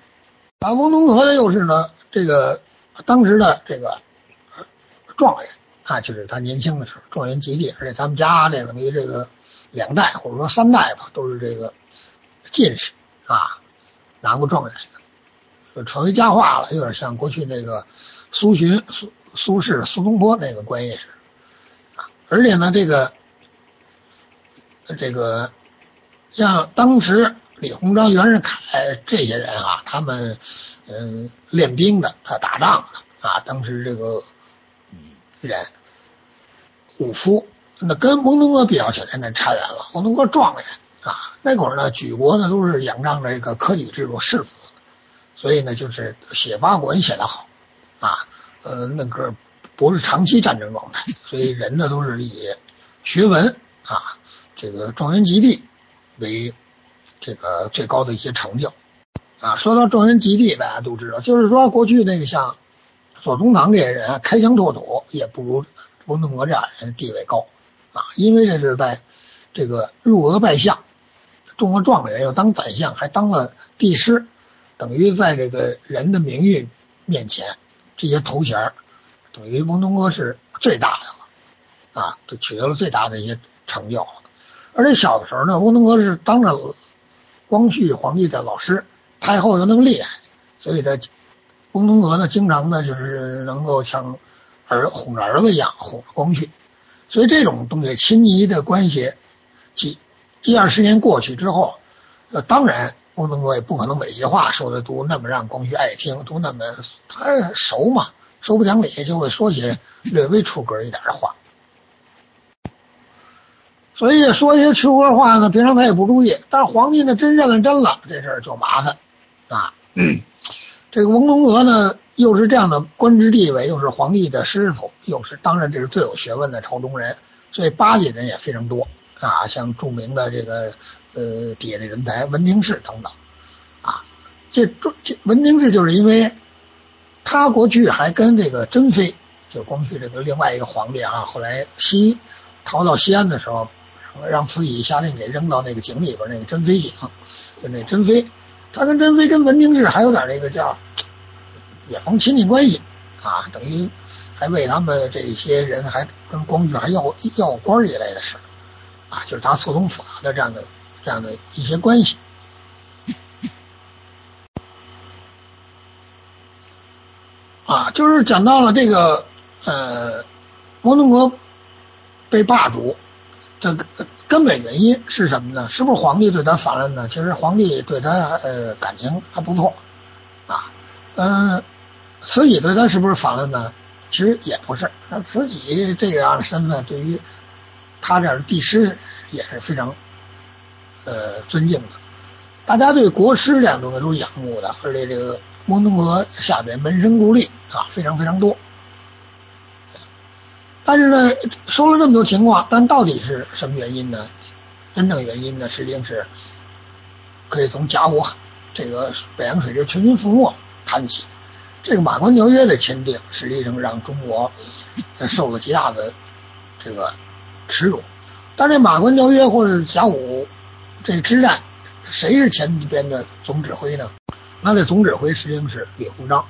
啊，翁同龢呢又是呢这个当时的这个。状元啊，就是他年轻的时候，状元及第，而且他们家这等于这个两代或者说三代吧，都是这个进士啊，拿过状元的，传为佳话了，有点像过去那个苏洵、苏苏轼、苏东坡那个关系似的啊。而且呢，这个这个像当时李鸿章、袁世凯这些人啊，他们嗯练兵的，他打仗的啊，当时这个。人武夫，那跟翁同龢比较起来，那差远了。翁同龢状元啊，那会儿呢，举国呢都是仰仗着这个科举制度士子，所以呢就是写八股文写得好啊，呃，那个不是长期战争状态，所以人呢都是以学文啊，这个状元及第为这个最高的一些成就啊。说到状元及第，大家都知道，就是说过去那个像。左宗棠这些人开疆拓土也不如翁同龢这样人地位高啊，因为这是在这个入额拜相，中了状元，又当宰相，还当了帝师等于在这个人的名誉面前，这些头衔等于翁同龢是最大的了啊，就取得了最大的一些成就。而且小的时候呢，翁同龢是当着光绪皇帝的老师，太后又那么厉害，所以他翁同龢呢，经常呢就是能够像儿哄着儿子一样哄着光绪。所以这种东西亲昵的关系，几一二十年过去之后，呃，当然翁同龢也不可能每句话说的都那么让光绪爱听，都那么他熟嘛，熟不讲理就会说些略微出格一点的话。所以说一些出格话呢，平常他也不注意，但是皇帝呢真认了真了，这事儿就麻烦啊。这个翁同龢呢。又是这样的官职地位，又是皇帝的师傅，又是当然这是最有学问的朝中人，所以巴结人也非常多啊，像著名的这个呃底下的人才文廷式等等啊，这这文廷式就是因为他过去还跟这个珍妃，就光绪这个另外一个皇帝啊，后来西逃到西安的时候，让慈禧下令给扔到那个井里边那个珍妃井，就那珍妃，他跟珍妃跟文廷式还有点那个叫。也逢亲戚关系啊，等于还为他们这些人还跟光绪还要要官一类的事啊，就是他促通法的这样的这样的一些关系啊，就是讲到了这个呃，翁同龢被罢黜，这个根本原因是什么呢？是不是皇帝对他反了呢？其实皇帝对他呃感情还不错啊，嗯。慈禧对他是不是反了呢？其实也不是，那慈禧这样的身份对于他这样的帝师也是非常呃尊敬的。大家对国师这样东西都是仰慕的，而且这个翁同龢下边门生故吏啊非常非常多。但是呢，说了这么多情况，但到底是什么原因呢？真正原因呢，实际上是可以从甲午这个北洋水师全军覆没谈起。这个马关条约的签订，实际上让中国受了极大的这个耻辱。但这马关条约或者甲午这之战，谁是前边的总指挥呢？那这总指挥实际上是李鸿章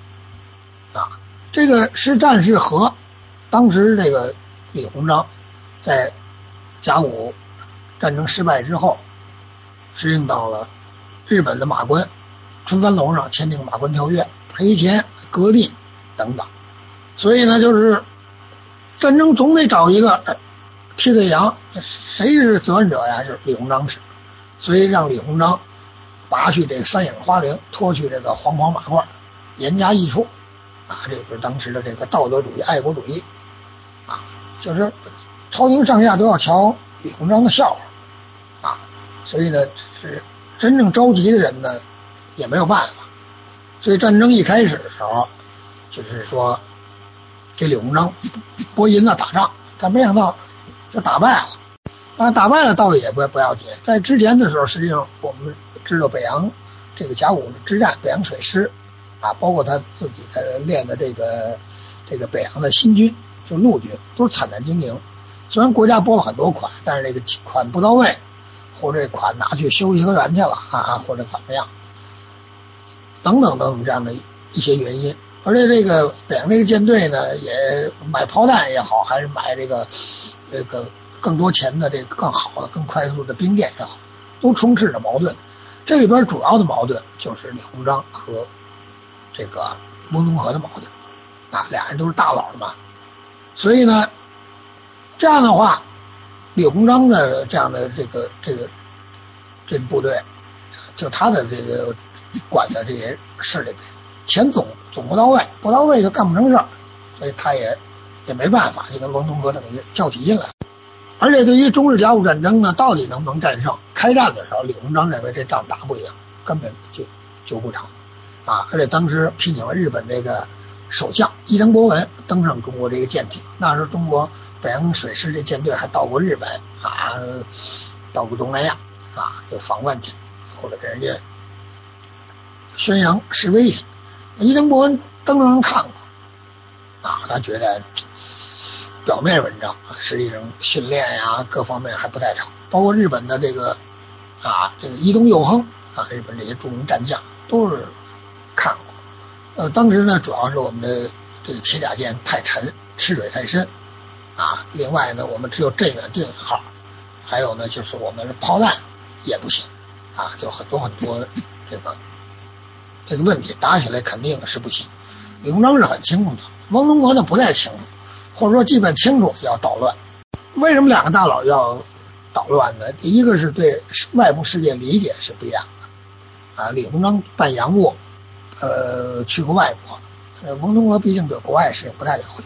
啊。这个是战是和，当时这个李鸿章在甲午战争失败之后，适应到了日本的马关春帆楼上签订马关条约，赔钱。割地等等，所以呢，就是战争总得找一个替罪羊，谁是责任者呀？就是李鸿章是，所以让李鸿章拔去这三眼花翎，脱去这个黄袍马褂，严加议处啊！这就是当时的这个道德主义、爱国主义啊，就是朝廷上下都要瞧李鸿章的笑话啊！所以呢，是真正着急的人呢，也没有办法。所以战争一开始的时候，就是说给李鸿章拨银子打仗，但没想到就打败了。啊，打败了倒也不不要紧，在之前的时候，实际上我们知道北洋这个甲午之战，北洋水师啊，包括他自己的练的这个这个北洋的新军，就陆军，都是惨淡经营。虽然国家拨了很多款，但是这个款不到位，或者款拿去修颐和园去了啊，或者怎么样。等等等等这样的一些原因，而且这个北洋这个舰队呢，也买炮弹也好，还是买这个这个更多钱的这个更好的、更快速的兵舰也好，都充斥着矛盾。这里边主要的矛盾就是李鸿章和这个翁同龢的矛盾啊，俩人都是大佬嘛，所以呢，这样的话，李鸿章的这样的这个这个这个部队，就他的这个。管的这些事里边，钱总总不到位，不到位就干不成事儿，所以他也也没办法，就跟翁同龢等于较起劲来。而且对于中日甲午战争呢，到底能不能战胜？开战的时候，李鸿章认为这仗打不赢，根本就就不成啊！而且当时聘请了日本这个首相伊藤博文登上中国这个舰艇，那时候中国北洋水师这舰队还到过日本啊，到过东南亚啊，就访问去，或者跟人家。宣扬示威去，伊藤博文登上看过啊，他觉得表面文章，实际上训练呀各方面还不太成。包括日本的这个啊，这个伊东佑亨啊，日本这些著名战将都是看过。呃，当时呢，主要是我们的这个铁甲舰太沉，吃水太深啊。另外呢，我们只有镇远、定远号，还有呢，就是我们的炮弹也不行啊，就很多很多这个这个问题，打起来肯定是不行。李鸿章是很清楚的，翁同龢呢不太清楚，或者说基本清楚要捣乱。为什么两个大佬要捣乱呢？第一个是对外部世界理解是不一样的啊。李鸿章办洋务，呃，去过外国，呃，翁同龢毕竟对国外事情不太了解。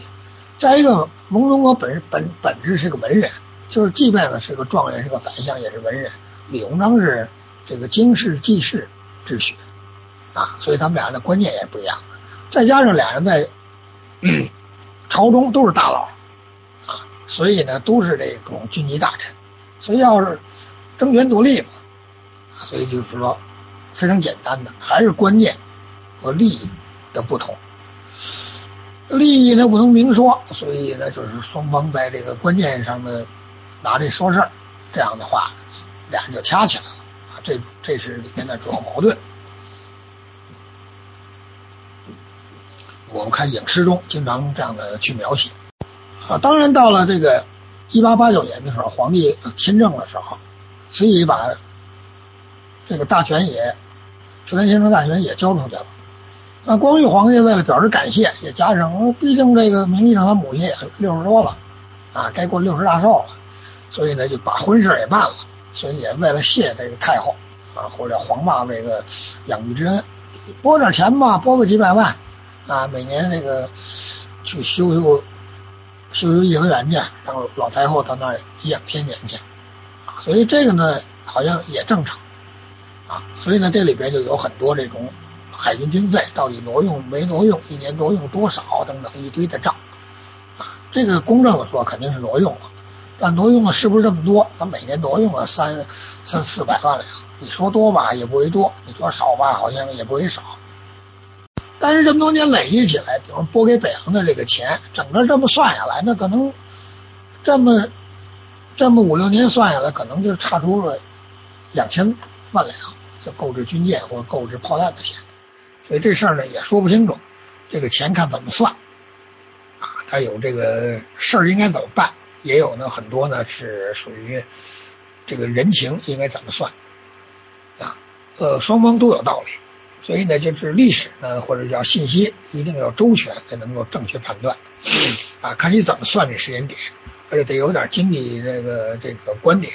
再一个，翁同龢本本本质是个文人，就是即便呢是个状元，是个宰相，也是文人。李鸿章是这个经世济世之学啊，所以他们俩的观念也不一样。再加上俩人在 朝中都是大佬啊，所以呢都是这种军机大臣，所以要是争权夺利嘛，所以就是说非常简单的，还是观念和利益的不同。利益呢不能明说，所以呢就是双方在这个关键上呢拿这说事儿，这样的话俩人就掐起来了啊，这这是里面的主要矛盾。我们看影视中经常这样的去描写啊，当然到了这个一八八九年的时候，皇帝亲政的时候，慈禧把这个大权也承天行政大权也交出去了。那光绪皇帝为了表示感谢，也加上，毕竟这个明帝上他母亲也六十多了啊，该过六十大寿了，所以呢就把婚事也办了，所以也为了谢这个太后啊或者皇爸这个养育之恩，拨点钱吧，拨个几百万。啊，每年那个去修修修修颐和园去，让老太后到那儿颐养天年去，所以这个呢好像也正常啊。所以呢这里边就有很多这种海军军费到底挪用没挪用，一年挪用多少等等一堆的账啊。这个公正的说肯定是挪用了，但挪用的是不是这么多？他每年挪用了三三四百万两，你说多吧也不为多，你说少吧好像也不为少。但是这么多年累积起来，比如拨给北洋的这个钱，整个这么算下来，那可能这么这么五六年算下来，可能就差出了两千万两，就购置军舰或者购置炮弹的钱。所以这事儿呢也说不清楚，这个钱看怎么算啊？他有这个事儿应该怎么办？也有呢很多呢是属于这个人情应该怎么算啊？呃，双方都有道理。所以呢，就是历史呢，或者叫信息，一定要周全才能够正确判断。啊，看你怎么算这时间点，而且得有点经济这个这个观点，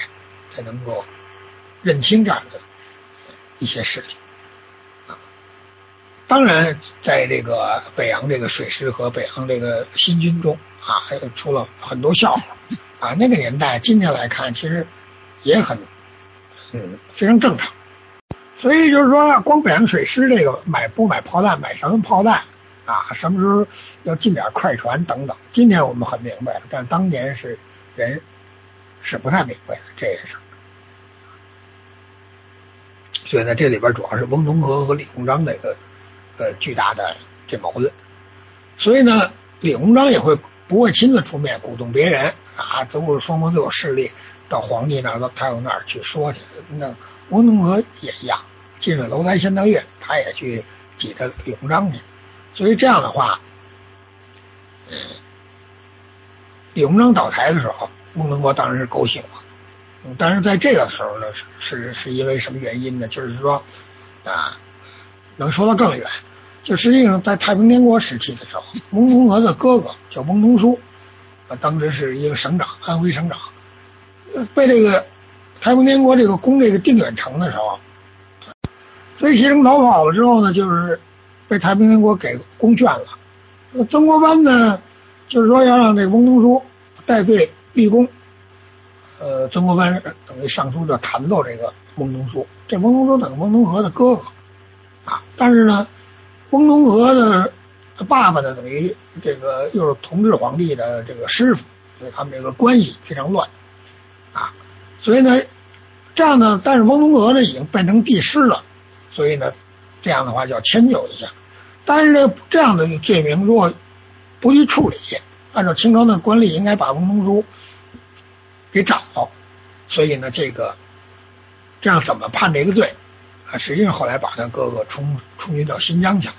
才能够认清这样的一些事情。当然，在这个北洋这个水师和北洋这个新军中啊，还出了很多笑话。啊，那个年代，今天来看，其实也很嗯非常正常。所以就是说，光北洋水师这个买不买炮弹，买什么炮弹啊？什么时候要进点快船等等？今天我们很明白了，但当年是人是不太明白的这些事。所以呢，这里边主要是翁同龢和李鸿章那个呃巨大的这矛盾。所以呢，李鸿章也会不会亲自出面鼓动别人啊？都是双方都有势力到皇帝那儿到太后那儿去说去那。翁同龢也一样，进了楼台先得月，他也去挤他李鸿章去，所以这样的话，嗯，李鸿章倒台的时候，翁同龢当然是高兴了，但是在这个时候呢，是是是因为什么原因呢？就是说啊，能说到更远，就实际上在太平天国时期的时候，翁同龢的哥哥叫翁同书，啊，当时是一个省长，安徽省长，被这个。太平天国这个攻这个定远城的时候，飞骑生逃跑了之后呢，就是被太平天国给攻陷了。曾国藩呢，就是说要让这翁同书带队立功。呃，曾国藩等于上书就弹奏这个翁同书。这翁同书等于翁同龢的哥哥啊，但是呢，翁同龢的爸爸呢，等于这个又是同治皇帝的这个师傅，所以他们这个关系非常乱啊。所以呢。这样呢，但是翁同龢呢已经变成帝师了，所以呢，这样的话就要迁就一下。但是呢，这样的罪名如果不去处理，按照清朝的官吏应该把翁同书给斩了。所以呢，这个这样怎么判这个罪？实际上后来把他哥哥冲冲军到新疆去了，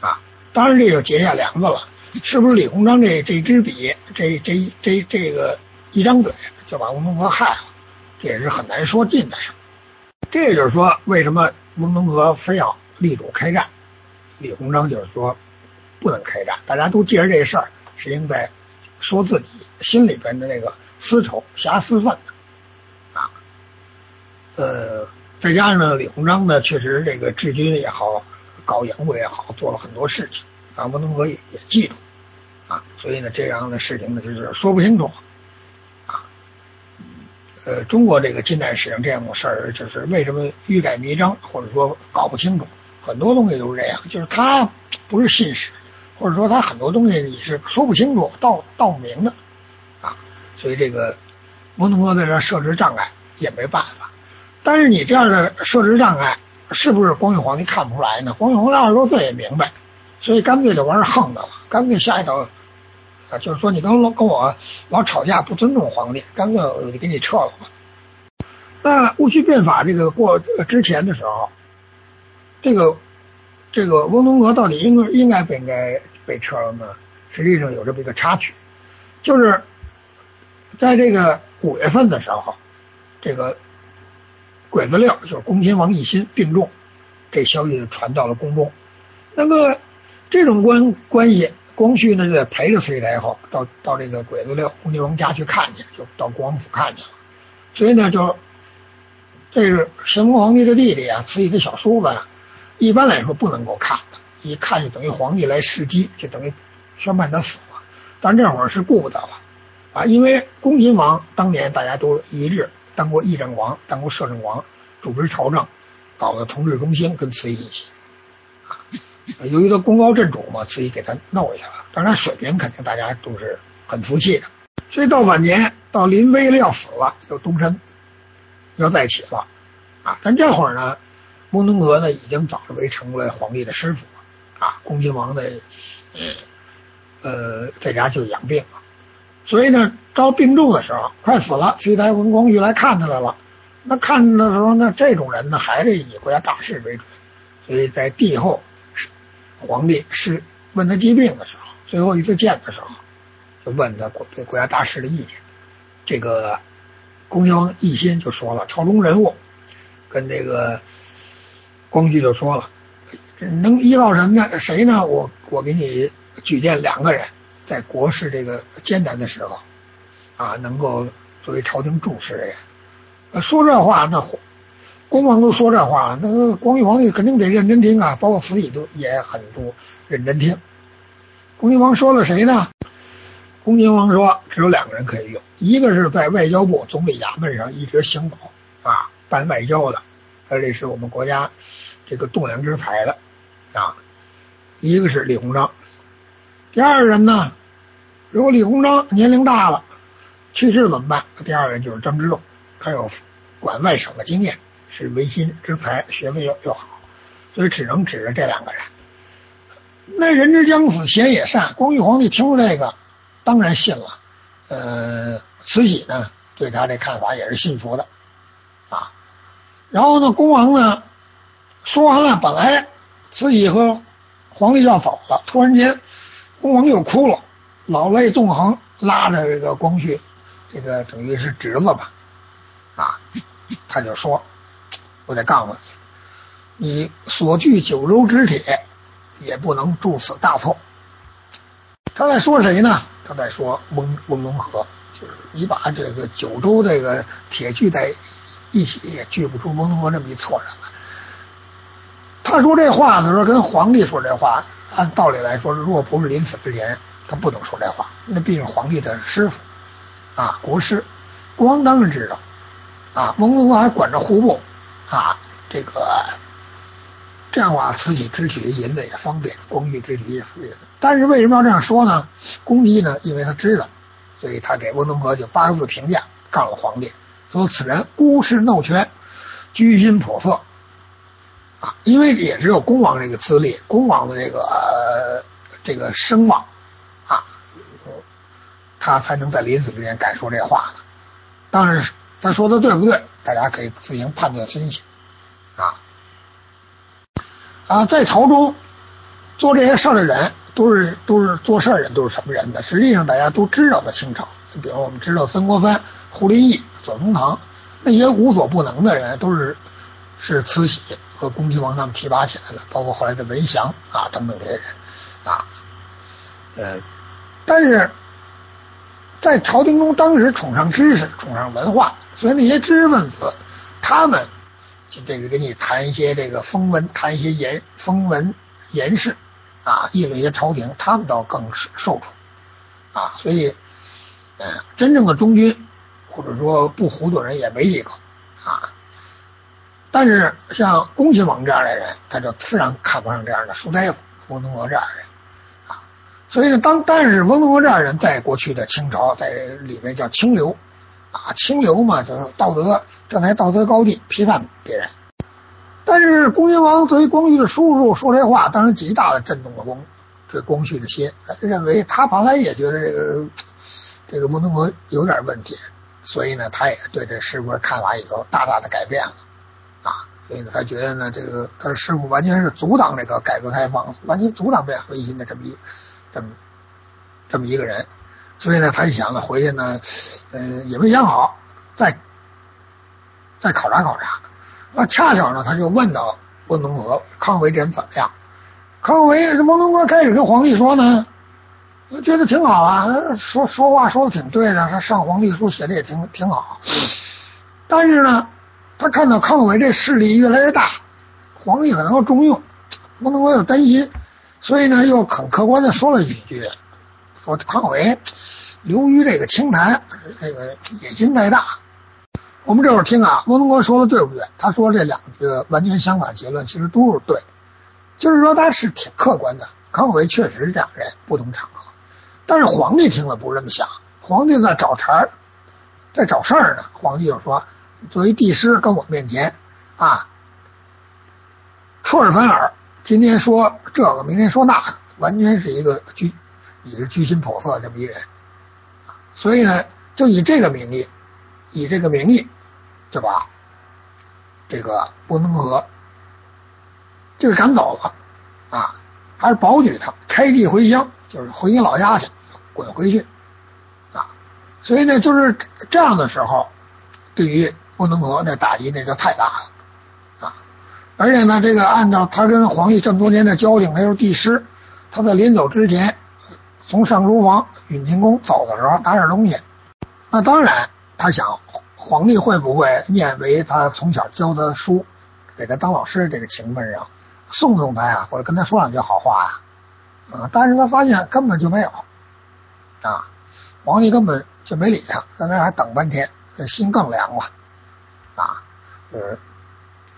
啊，当然这就结下梁子了。是不是李鸿章这这支笔，这这这这个一张嘴就把翁同龢害了？这也是很难说尽的事。这就是说，为什么翁同龢非要力主开战？李鸿章就是说不能开战。大家都借着这事儿，实际上在说自己心里边的那个私仇、侠私愤啊。呃，再加上呢，李鸿章呢，确实这个治军也好，搞洋务也好，做了很多事情。啊，翁同龢也也记住，啊，所以呢，这样的事情呢，就是说不清楚，啊，呃，中国这个近代史上这样的事儿，就是为什么欲盖弥彰，或者说搞不清楚，很多东西都是这样，就是他不是信史，或者说他很多东西你是说不清楚、道道不明的，啊，所以这个翁同龢在这设置障碍也没办法，但是你这样的设置障碍，是不是光绪皇帝看不出来呢？光绪皇帝二十多岁也明白。所以干脆就玩横的了，干脆下一道啊，就是说你跟跟我老吵架，不尊重皇帝，干脆我就给你撤了吧。那戊戌变法这个过之前的时候，这个这个翁同龢到底应该应该不应该被撤了呢？实际上有这么一个插曲，就是在这个五月份的时候，这个鬼子六就是恭亲王奕欣病重，这消息就传到了宫中，那么。这种关关系，光绪呢就得陪着慈禧太后到到这个鬼子六恭亲王家去看去，就到恭王府看去了。所以呢，就这是咸丰皇帝的弟弟啊，慈禧的小叔子啊，一般来说不能够看的，一看就等于皇帝来试机，就等于宣判他死了。但这会儿是顾不得了啊，因为恭亲王当年大家都一致，当过议政王，当过摄政王，主持朝政，搞的同治中兴，跟慈禧一起啊。由于他功高震主嘛，慈禧给他弄下了。当然水平肯定大家都是很服气的。所以到晚年，到临危了要死了，又东山要再起了啊！但这会儿呢，翁同龢呢已经早就为成为皇帝的师傅了啊。恭亲王的呃在家就养病了，所以呢，招病重的时候，快死了，慈禧太后光绪来看他来了。那看的时候，那这种人呢，还是以国家大事为准，所以在帝后。皇帝是问他疾病的时候，最后一次见的时候，就问他对国家大事的意见。这个恭亲王奕欣就说了，朝中人物跟这个光绪就说了，能依靠什么呢？谁呢？我我给你举荐两个人，在国事这个艰难的时候啊，能够作为朝廷重视的人。说这话那。恭王都说这话，那个光绪皇帝肯定得认真听啊，包括慈禧都也很多认真听。恭亲王说了谁呢？恭亲王说只有两个人可以用，一个是在外交部总理衙门上一直行走啊，办外交的，而这是我们国家这个栋梁之才的啊。一个是李鸿章。第二人呢，如果李鸿章年龄大了去世怎么办？第二个人就是张之洞，他有管外省的经验。是维新之才，学问又又好，所以只能指着这两个人。那人之将死，贤也善。光绪皇帝听了这个，当然信了。呃，慈禧呢，对他这看法也是信服的啊。然后呢，恭王呢，说完了，本来慈禧和皇帝要走了，突然间，恭王又哭了，老泪纵横，拉着这个光绪，这个等于是侄子吧，啊，他就说。我得告诉你，你所据九州之铁，也不能铸此大错。他在说谁呢？他在说翁翁同龢，就是你把这个九州这个铁聚在一起，也聚不出翁同龢这么一错人来。他说这话的时候，跟皇帝说这话，按道理来说，如果不是临死之前，他不能说这话。那毕竟皇帝的师傅啊，国师，国王当然知道啊。翁同龢还管着户部。啊，这个这样的话，慈禧支取银子也方便，光绪支取也方便。但是为什么要这样说呢？恭帝呢，因为他知道，所以他给翁同龢就八个字评价，告诉皇帝说：“此人孤事弄权，居心叵测。”啊，因为也只有恭王这个资历，恭王的这个这个声望，他才能在临死之前敢说这话呢。当然，他说的对不对？大家可以自行判断分析，啊，啊，在朝中做这些事儿的人，都是都是做事儿人，都是什么人呢？实际上大家都知道的清朝，比如我们知道曾国藩、胡林翼、左宗棠那些无所不能的人，都是是慈禧和恭亲王他们提拔起来的，包括后来的文祥啊等等这些人啊，呃，但是在朝廷中，当时崇尚知识，崇尚文化，所以那些知识分子，他们就。这个跟你谈一些这个风文，谈一些言风文言事啊，议论一些朝廷，他们倒更是受宠啊。所以，嗯，真正的忠君或者说不糊涂人也没几个啊。但是像恭亲王这样的人，他就自然看不上这样的苏大夫、翁同龢这样的人。所以呢，当但是翁同龢这样人在过去的清朝在里面叫清流。啊，清流嘛，就是道德站在道德高地批判别人。但是恭亲王作为光绪的叔叔说这话，当然极大的震动了光这光绪的心，认为他本来也觉得这个这个翁同和有点问题，所以呢，他也对这师傅的看法也就大大的改变了啊。所以呢，他觉得呢，这个他的师傅完全是阻挡这个改革开放，完全阻挡变维新的这么一这么这么一个人。所以呢，他一想呢，回去呢，呃，也没想好，再再考察考察。那恰巧呢，他就问到翁同龢、康有为这人怎么样？康有为、翁同龢开始跟皇帝说呢，觉得挺好啊，说说话说的挺对的，他上皇帝书写的也挺挺好。但是呢，他看到康有为这势力越来越大，皇帝可能要重用，翁同龢又担心，所以呢，又很客观的说了几句。说康有为流于这个清谈，这个野心太大。我们这会儿听啊，翁同龢说的对不对？他说这两个完全相反结论，其实都是对。就是说他是挺客观的，康有为确实是这样人，不同场合。但是皇帝听了不是这么想，皇帝在找茬儿，在找事儿呢。皇帝就说，作为帝师跟我面前啊，出尔反尔，今天说这个，明天说那个，完全是一个居。也是居心叵测这么一人，所以呢，就以这个名义，以这个名义，就把这个翁同龢就是赶走了啊，还是保举他，开地回乡，就是回你老家去，滚回去啊。所以呢，就是这样的时候，对于翁同龢那打击那就太大了。而且呢，这个按照他跟皇帝这么多年的交情，他又是帝师，他在临走之前。从上书房允清宫走的时候，拿点东西。那当然，他想皇帝会不会念为他从小教的书，给他当老师这个情分上，送送他呀，或者跟他说两句好话呀？啊，但是他发现根本就没有啊，皇帝根本就没理他，在那还等半天，心更凉了啊，就是，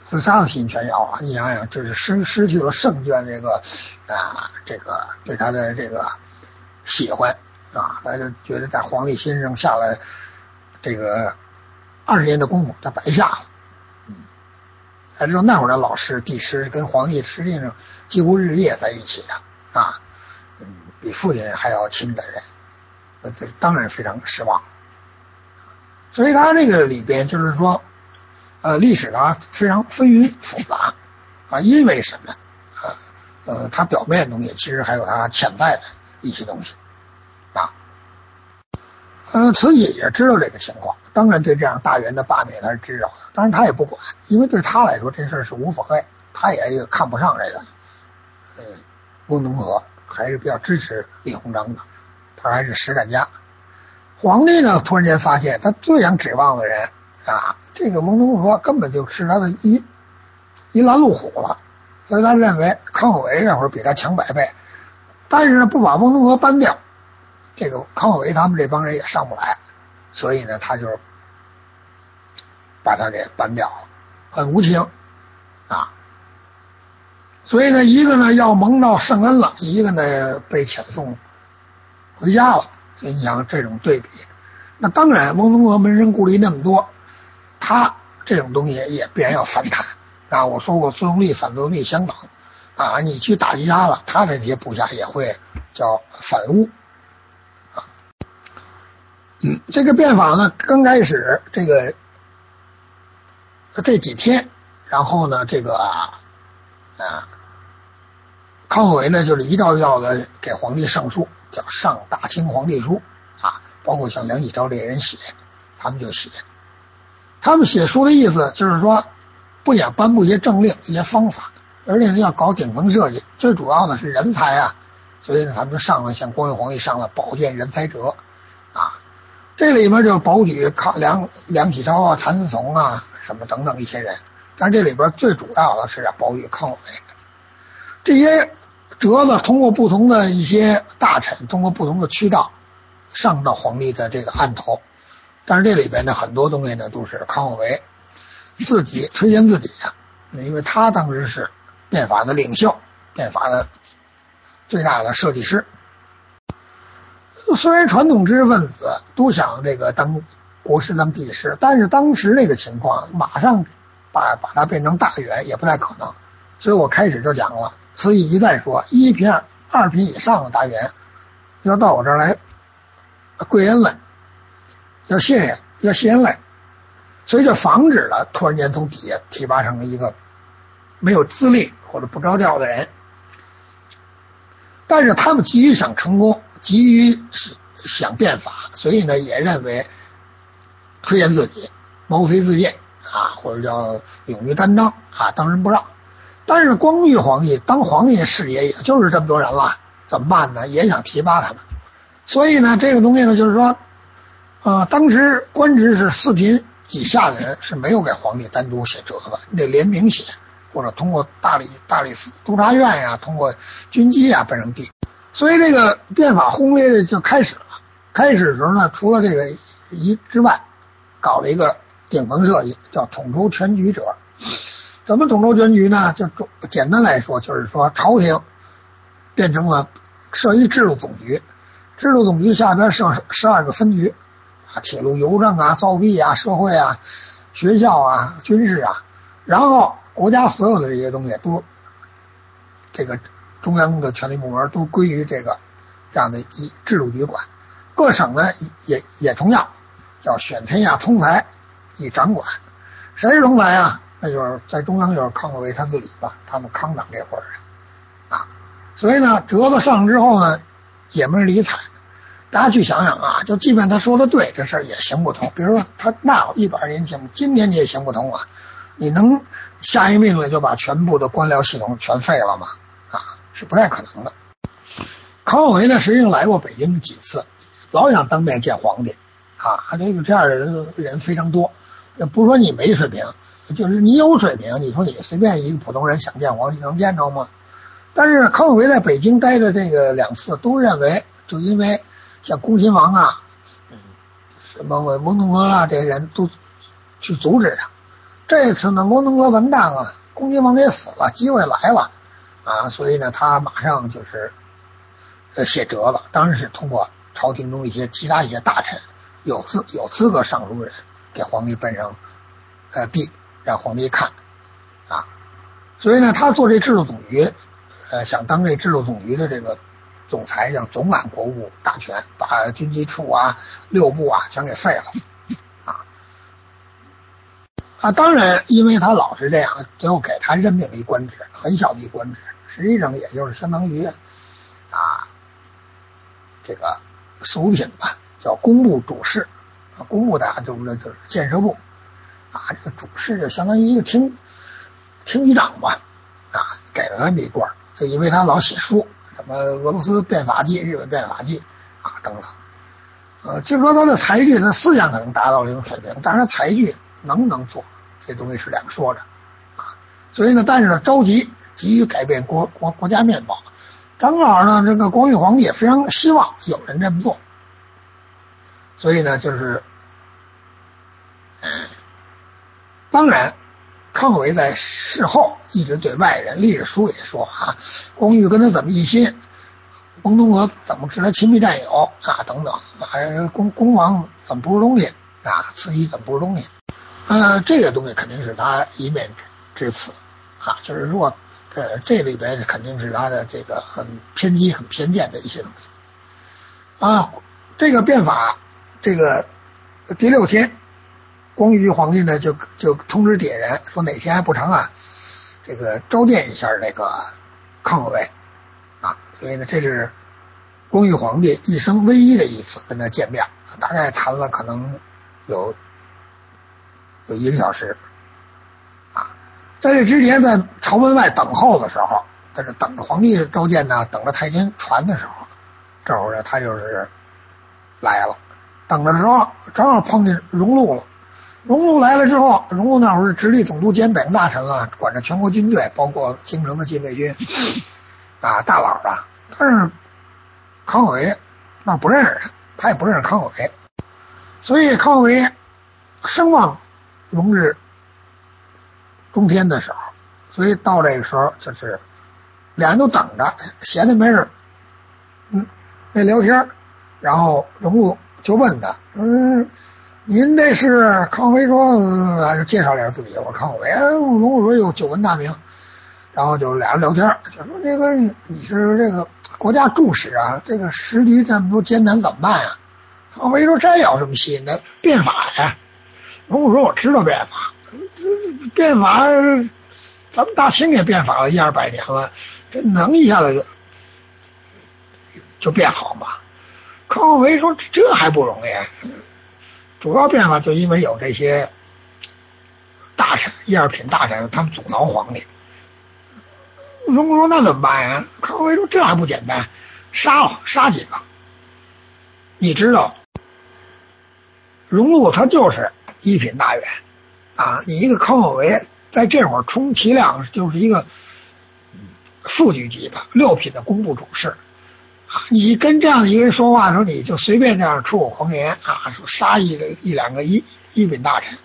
自杀的心全有了。你想想，就是失失去了圣眷这个啊，这个对他的这个。喜欢啊，他就觉得在皇帝心上下了这个二十年的功夫，他白下了。嗯，才知道那会儿的老师、帝师跟皇帝实际上几乎日夜在一起的啊，嗯，比父亲还要亲的人，这当然非常失望。所以他这个里边就是说，呃，历史呢非常纷纭复杂啊，因为什么？呃呃，他表面的东西其实还有他潜在的。一些东西啊，呃，慈禧也知道这个情况，当然对这样大员的罢免他是知道的，当然他也不管，因为对他来说这事儿是无所谓，他也看不上这个，呃，翁同龢还是比较支持李鸿章的，他还是实干家。皇帝呢，突然间发现他最想指望的人啊，这个翁同龢根本就是他的一一拦路虎了，所以他认为康有为那会儿比他强百倍。但是呢，不把翁同龢搬掉，这个康有为他们这帮人也上不来，所以呢，他就把他给搬掉了，很无情啊。所以呢，一个呢要蒙到圣恩了，一个呢被遣送回家了。所以你想这种对比，那当然翁同龢门生故吏那么多，他这种东西也必然要反弹啊。我说过，作用力反作用力相等。啊，你去打击他了，他的这些部下也会叫反乌啊。嗯，这个变法呢，刚开始这个这几天，然后呢，这个啊，康有为呢，就是一道一道的给皇帝上书，叫上大清皇帝书啊，包括像梁启超这些人写，他们就写。他们写书的意思就是说，不仅颁布一些政令、一些方法，而且呢要搞顶层设计，最主要的是人才啊。所以呢，他们就上了向光绪皇帝上了宝剑人才折啊。这里面就保举康梁梁启超啊、谭嗣同啊什么等等一些人，但这里边最主要的是保举康有为。这些折子通过不同的一些大臣，通过不同的渠道上到皇帝的这个案头，但是这里边呢很多东西呢，都是康有为自己推荐自己的，因为他当时是变法的领袖，变法的最大的设计师。虽然传统知识分子都想这个当国师当帝师，但是当时那个情况，马上把把它变成大员也不太可能。所以我开始就讲了，此以一再说，一品、二品以上的大员要到我这儿来跪恩来，要谢谢，要谢恩来，所以就防止了突然间从底下提拔成了一个没有资历或者不着调的人。但是他们急于想成功，急于想变法，所以呢也认为推荐自己，毛遂自荐啊，或者叫勇于担当啊，当仁不让。但是光绪皇帝当皇帝的视野也就是这么多人了，怎么办呢？也想提拔他们，所以呢，这个东西呢，就是说，呃，当时官职是四品以下的人是没有给皇帝单独写折子，你得联名写，或者通过大理大理寺督察院呀，通过军机呀奔上递。所以这个变法轰烈的就开始了。开始的时候呢，除了这个一之外，搞了一个顶层设计，叫统筹全局者。怎么统筹全局呢？就简单来说，就是说朝廷变成了设一制度总局，制度总局下边设十二个分局铁路、邮政啊、造币啊、社会啊、学校啊、军事啊，然后国家所有的这些东西都这个中央的权力部门都归于这个这样的一制度局管，各省呢也也同样叫选天下通才以掌管，谁是通才啊？那就是在中央就是康有为他自己吧，他们康党这伙人啊，所以呢，折子上之后呢，也没人理睬。大家去想想啊，就即便他说的对，这事儿也行不通。比如说他那一百年前，今天你也行不通啊。你能下一命令就把全部的官僚系统全废了吗？啊，是不太可能的。康有为呢，实际上来过北京几次，老想当面见皇帝啊，这个这样的人人非常多。不是说你没水平。就是你有水平，你说你随便一个普通人想见皇帝能见着吗？但是康有为在北京待的这个两次，都认为就因为像恭亲王啊，嗯，什么翁同龢啊这些人都去阻止他。这次呢，翁同龢完蛋了，恭亲王也死了，机会来了啊，所以呢，他马上就是呃写折了，当然是通过朝廷中一些其他一些大臣有资有资格上书人给皇帝奔上呃递。让皇帝看，啊，所以呢，他做这制度总局，呃，想当这制度总局的这个总裁，想总揽国务大权，把军机处啊、六部啊全给废了，啊，啊，当然，因为他老是这样，最后给他任命一官职，很小的一官职，实际上也就是相当于啊，这个俗品吧，叫工部主事，工部大家都知道就是建设部。啊，这个主事就相当于一个厅厅局长吧，啊，给了他这么一官，就因为他老写书，什么俄罗斯变法记、日本变法记啊等等，呃，就说他的才具，他思想可能达到这种水平，但是他才具能不能做，这东西是两说着啊。所以呢，但是呢，着急急于改变国国国家面貌，正好呢，这个光绪皇帝也非常希望有人这么做，所以呢，就是。当然，康有为在事后一直对外人、历史书也说啊，光绪跟他怎么一心，翁同龢怎么是他亲密战友啊等等，啊，恭恭王怎么不是东西啊，慈禧怎么不是东西？呃，这个东西肯定是他一面之词啊，就是说，呃，这里边肯定是他的这个很偏激、很偏见的一些东西啊。这个变法，这个第六天。光绪皇帝呢，就就通知点人说哪天还不成啊，这个召见一下那个康有为啊所以呢，这是光绪皇帝一生唯一的一次跟他见面，大概谈了可能有有一个小时啊。在这之前，在朝门外等候的时候，在这等着皇帝召见呢，等着太监传的时候，这会儿呢，他就是来了。等着的时候，正好碰见荣禄了。荣禄来了之后，荣禄那会儿是直隶总督兼北洋大臣了，管着全国军队，包括京城的禁卫军啊，大佬啊。但是康有为那不认识他，他也不认识康有为，所以康有为声望荣日中天的时候，所以到这个时候就是俩人都等着，闲的没事嗯，那聊天，然后荣禄就问他，嗯。您这是康有为说，介绍一下自己。我说康有为，荣禄说有久闻大名，然后就俩人聊天，就说这个你是这个国家柱石啊，这个时局这么多艰难怎么办啊？康有为说这有什么新的？变法呀！荣禄说我知道变法，这变法，咱们大清也变法了一二百年了，这能一下子就就变好吗？康有为说这还不容易。主要变化就因为有这些大臣、一二品大臣，他们阻挠皇帝。荣禄说：“那怎么办呀？”康有为说：“这还不简单，杀了，杀几个。你知道，荣禄他就是一品大员啊，你一个康有为在这会儿充其量就是一个副局级吧，六品的工部主事。”你跟这样一个人说话的时候，你就随便这样出口狂言啊，说杀一个一两个一一品大臣，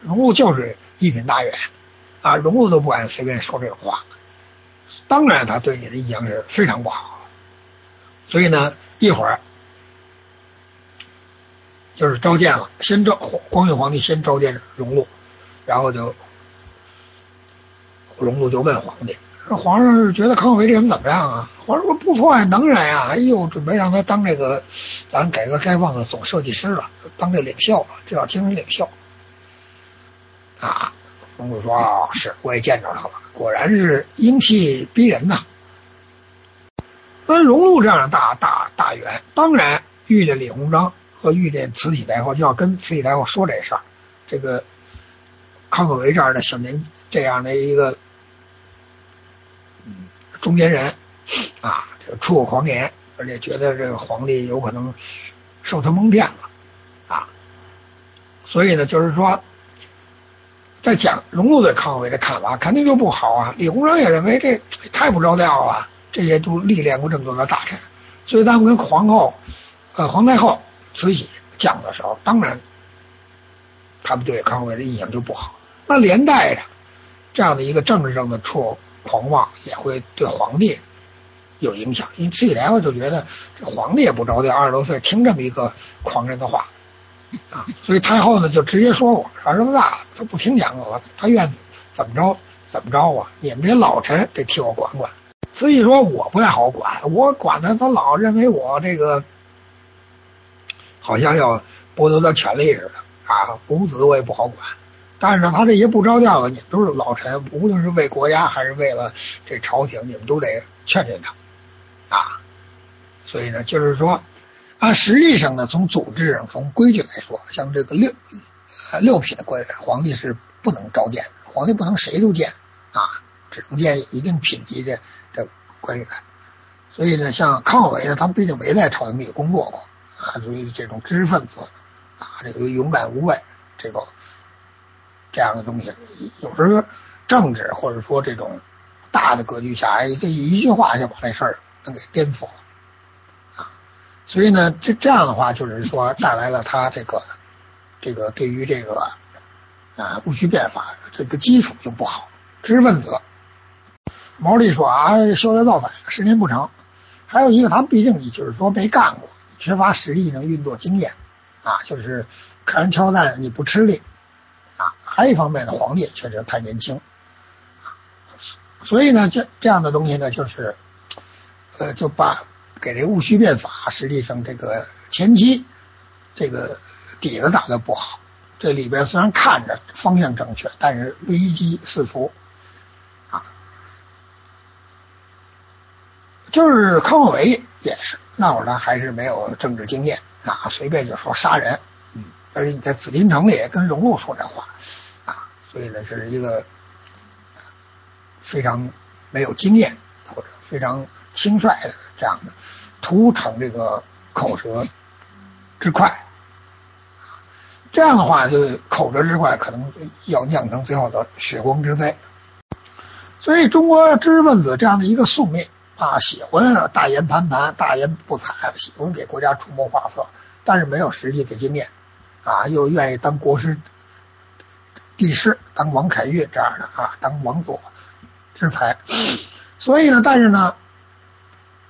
荣禄就是一品大员啊，荣禄都不敢随便说这种话，当然他对你的印象是非常不好。所以呢，一会儿就是召见了，先召光绪皇帝先召见荣禄，然后就荣禄就问皇帝。皇上是觉得康有为这人怎么样啊？皇上说不错呀，能人呀。哎呦，准备让他当这个咱改革开放的总设计师了，当这领袖了，这叫精神领袖。啊，荣禄说啊，是，我也见着他了，果然是英气逼人呐。那荣禄这样的大大大员，当然遇见李鸿章和遇见慈禧太后，就要跟慈禧太后说这事儿。这个康有为这样的小年，这样的一个。中间人啊，这出口狂言，而且觉得这个皇帝有可能受他蒙骗了啊，所以呢，就是说，在讲荣禄对康有为的看法，肯定就不好啊。李鸿章也认为这太不着调了，这些都历练过这么多的大臣，所以他们跟皇后、呃皇太后慈禧讲的时候，当然他们对康有为的印象就不好。那连带着这样的一个政治上的错误。狂妄也会对皇帝有影响，因为慈禧太后就觉得这皇帝也不着调，二十多岁听这么一个狂人的话啊，所以太后呢就直接说过，儿子大了，他不听讲了，他愿怎么着怎么着啊，你们这些老臣得替我管管。慈禧说我不太好管，我管他，他老认为我这个好像要剥夺他权利似的啊，公子我也不好管。但是他这些不着调的，你们都是老臣，无论是为国家还是为了这朝廷，你们都得劝劝他啊。所以呢，就是说，按实际上呢，从组织上、从规矩来说，像这个六六品的官员，皇帝是不能召见的，皇帝不能谁都见啊，只能见一定品级的的官员。所以呢，像康有为呢，他毕竟没在朝廷里工作过啊，属于这种知识分子啊，这个勇敢无畏，这个。这样的东西，有时候政治或者说这种大的格局下，哎这一句话就把这事儿能给颠覆了啊！所以呢，这这样的话就是说带来了他这个这个对于这个啊戊戌变法这个基础就不好。知识分子毛利说啊，修道造反十年不成，还有一个他毕竟你就是说没干过，缺乏实际上运作经验啊，就是看人挑担你不吃力。啊，还一方面呢，皇帝确实太年轻，所以呢，这这样的东西呢，就是，呃，就把给这戊戌变法，实际上这个前期这个底子打的不好，这里边虽然看着方向正确，但是危机四伏，啊，就是康有为也是，那会儿他还是没有政治经验啊，随便就说杀人，而且你在紫禁城里跟荣禄说这话啊，所以呢是一个非常没有经验或者非常轻率的这样的，图逞这个口舌之快，这样的话就口舌之快可能要酿成最后的血光之灾。所以中国知识分子这样的一个宿命。啊，喜欢大言盘盘、大言不惭，喜欢给国家出谋划策，但是没有实际的经验，啊，又愿意当国师、帝师，当王凯越这样的啊，当王佐之才。所以呢，但是呢，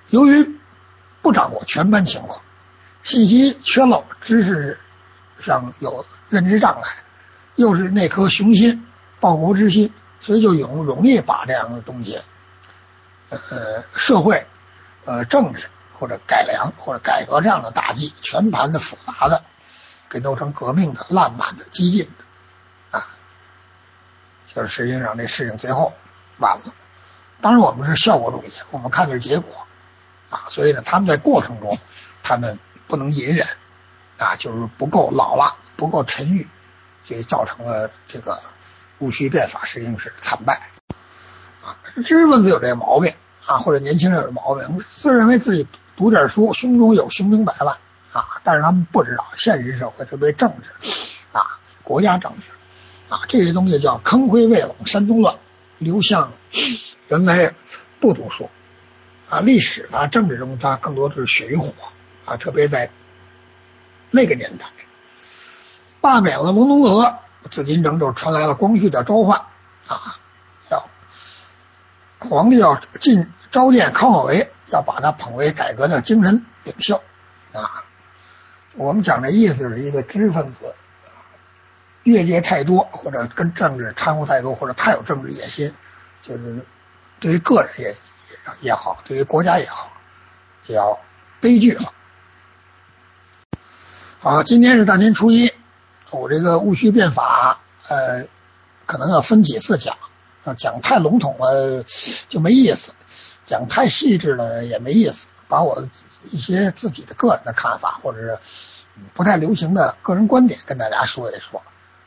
由于不掌握全盘情况，信息缺漏，知识上有认知障碍，又是那颗雄心、报国之心，所以就容容易把这样的东西。呃，社会、呃，政治或者改良或者改革这样的大计，全盘的、复杂的，给弄成革命的、烂漫的、激进的，啊，就是实际上这事情最后完了。当然，我们是效果主义，我们看的是结果，啊，所以呢，他们在过程中，他们不能隐忍，啊，就是不够老了，不够沉郁，所以造成了这个戊戌变法，实际上是惨败。啊，知识分子有这个毛病啊，或者年轻人有毛病，自认为自己读点书，胸中有雄兵百万啊，但是他们不知道现实社会，特别政治啊，国家政治啊，这些东西叫坑灰未冷山东乱，流向原来不读书啊，历史啊，政治中它更多的是血与火啊，特别在那个年代，罢免了文宗阁，紫禁城就传来了光绪的召唤啊。要皇帝要进召见康有为，要把他捧为改革的精神领袖啊。我们讲这意思是一个知识分子越界太多，或者跟政治掺和太多，或者太有政治野心，就是对于个人也也好，对于国家也好，就要悲剧了。好，今天是大年初一，我这个戊戌变法，呃，可能要分几次讲。啊，讲太笼统了就没意思，讲太细致了也没意思。把我一些自己的个人的看法，或者是不太流行的个人观点跟大家说一说。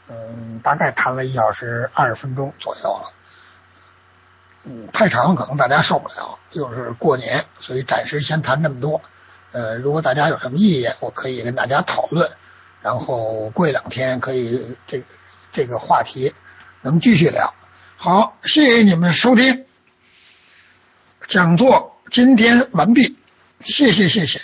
嗯，大概谈了一小时二十分钟左右了。嗯，太长可能大家受不了。又是过年，所以暂时先谈这么多。呃，如果大家有什么意见，我可以跟大家讨论。然后过两天可以这个这个话题能继续聊。好，谢谢你们收听，讲座今天完毕，谢谢谢谢。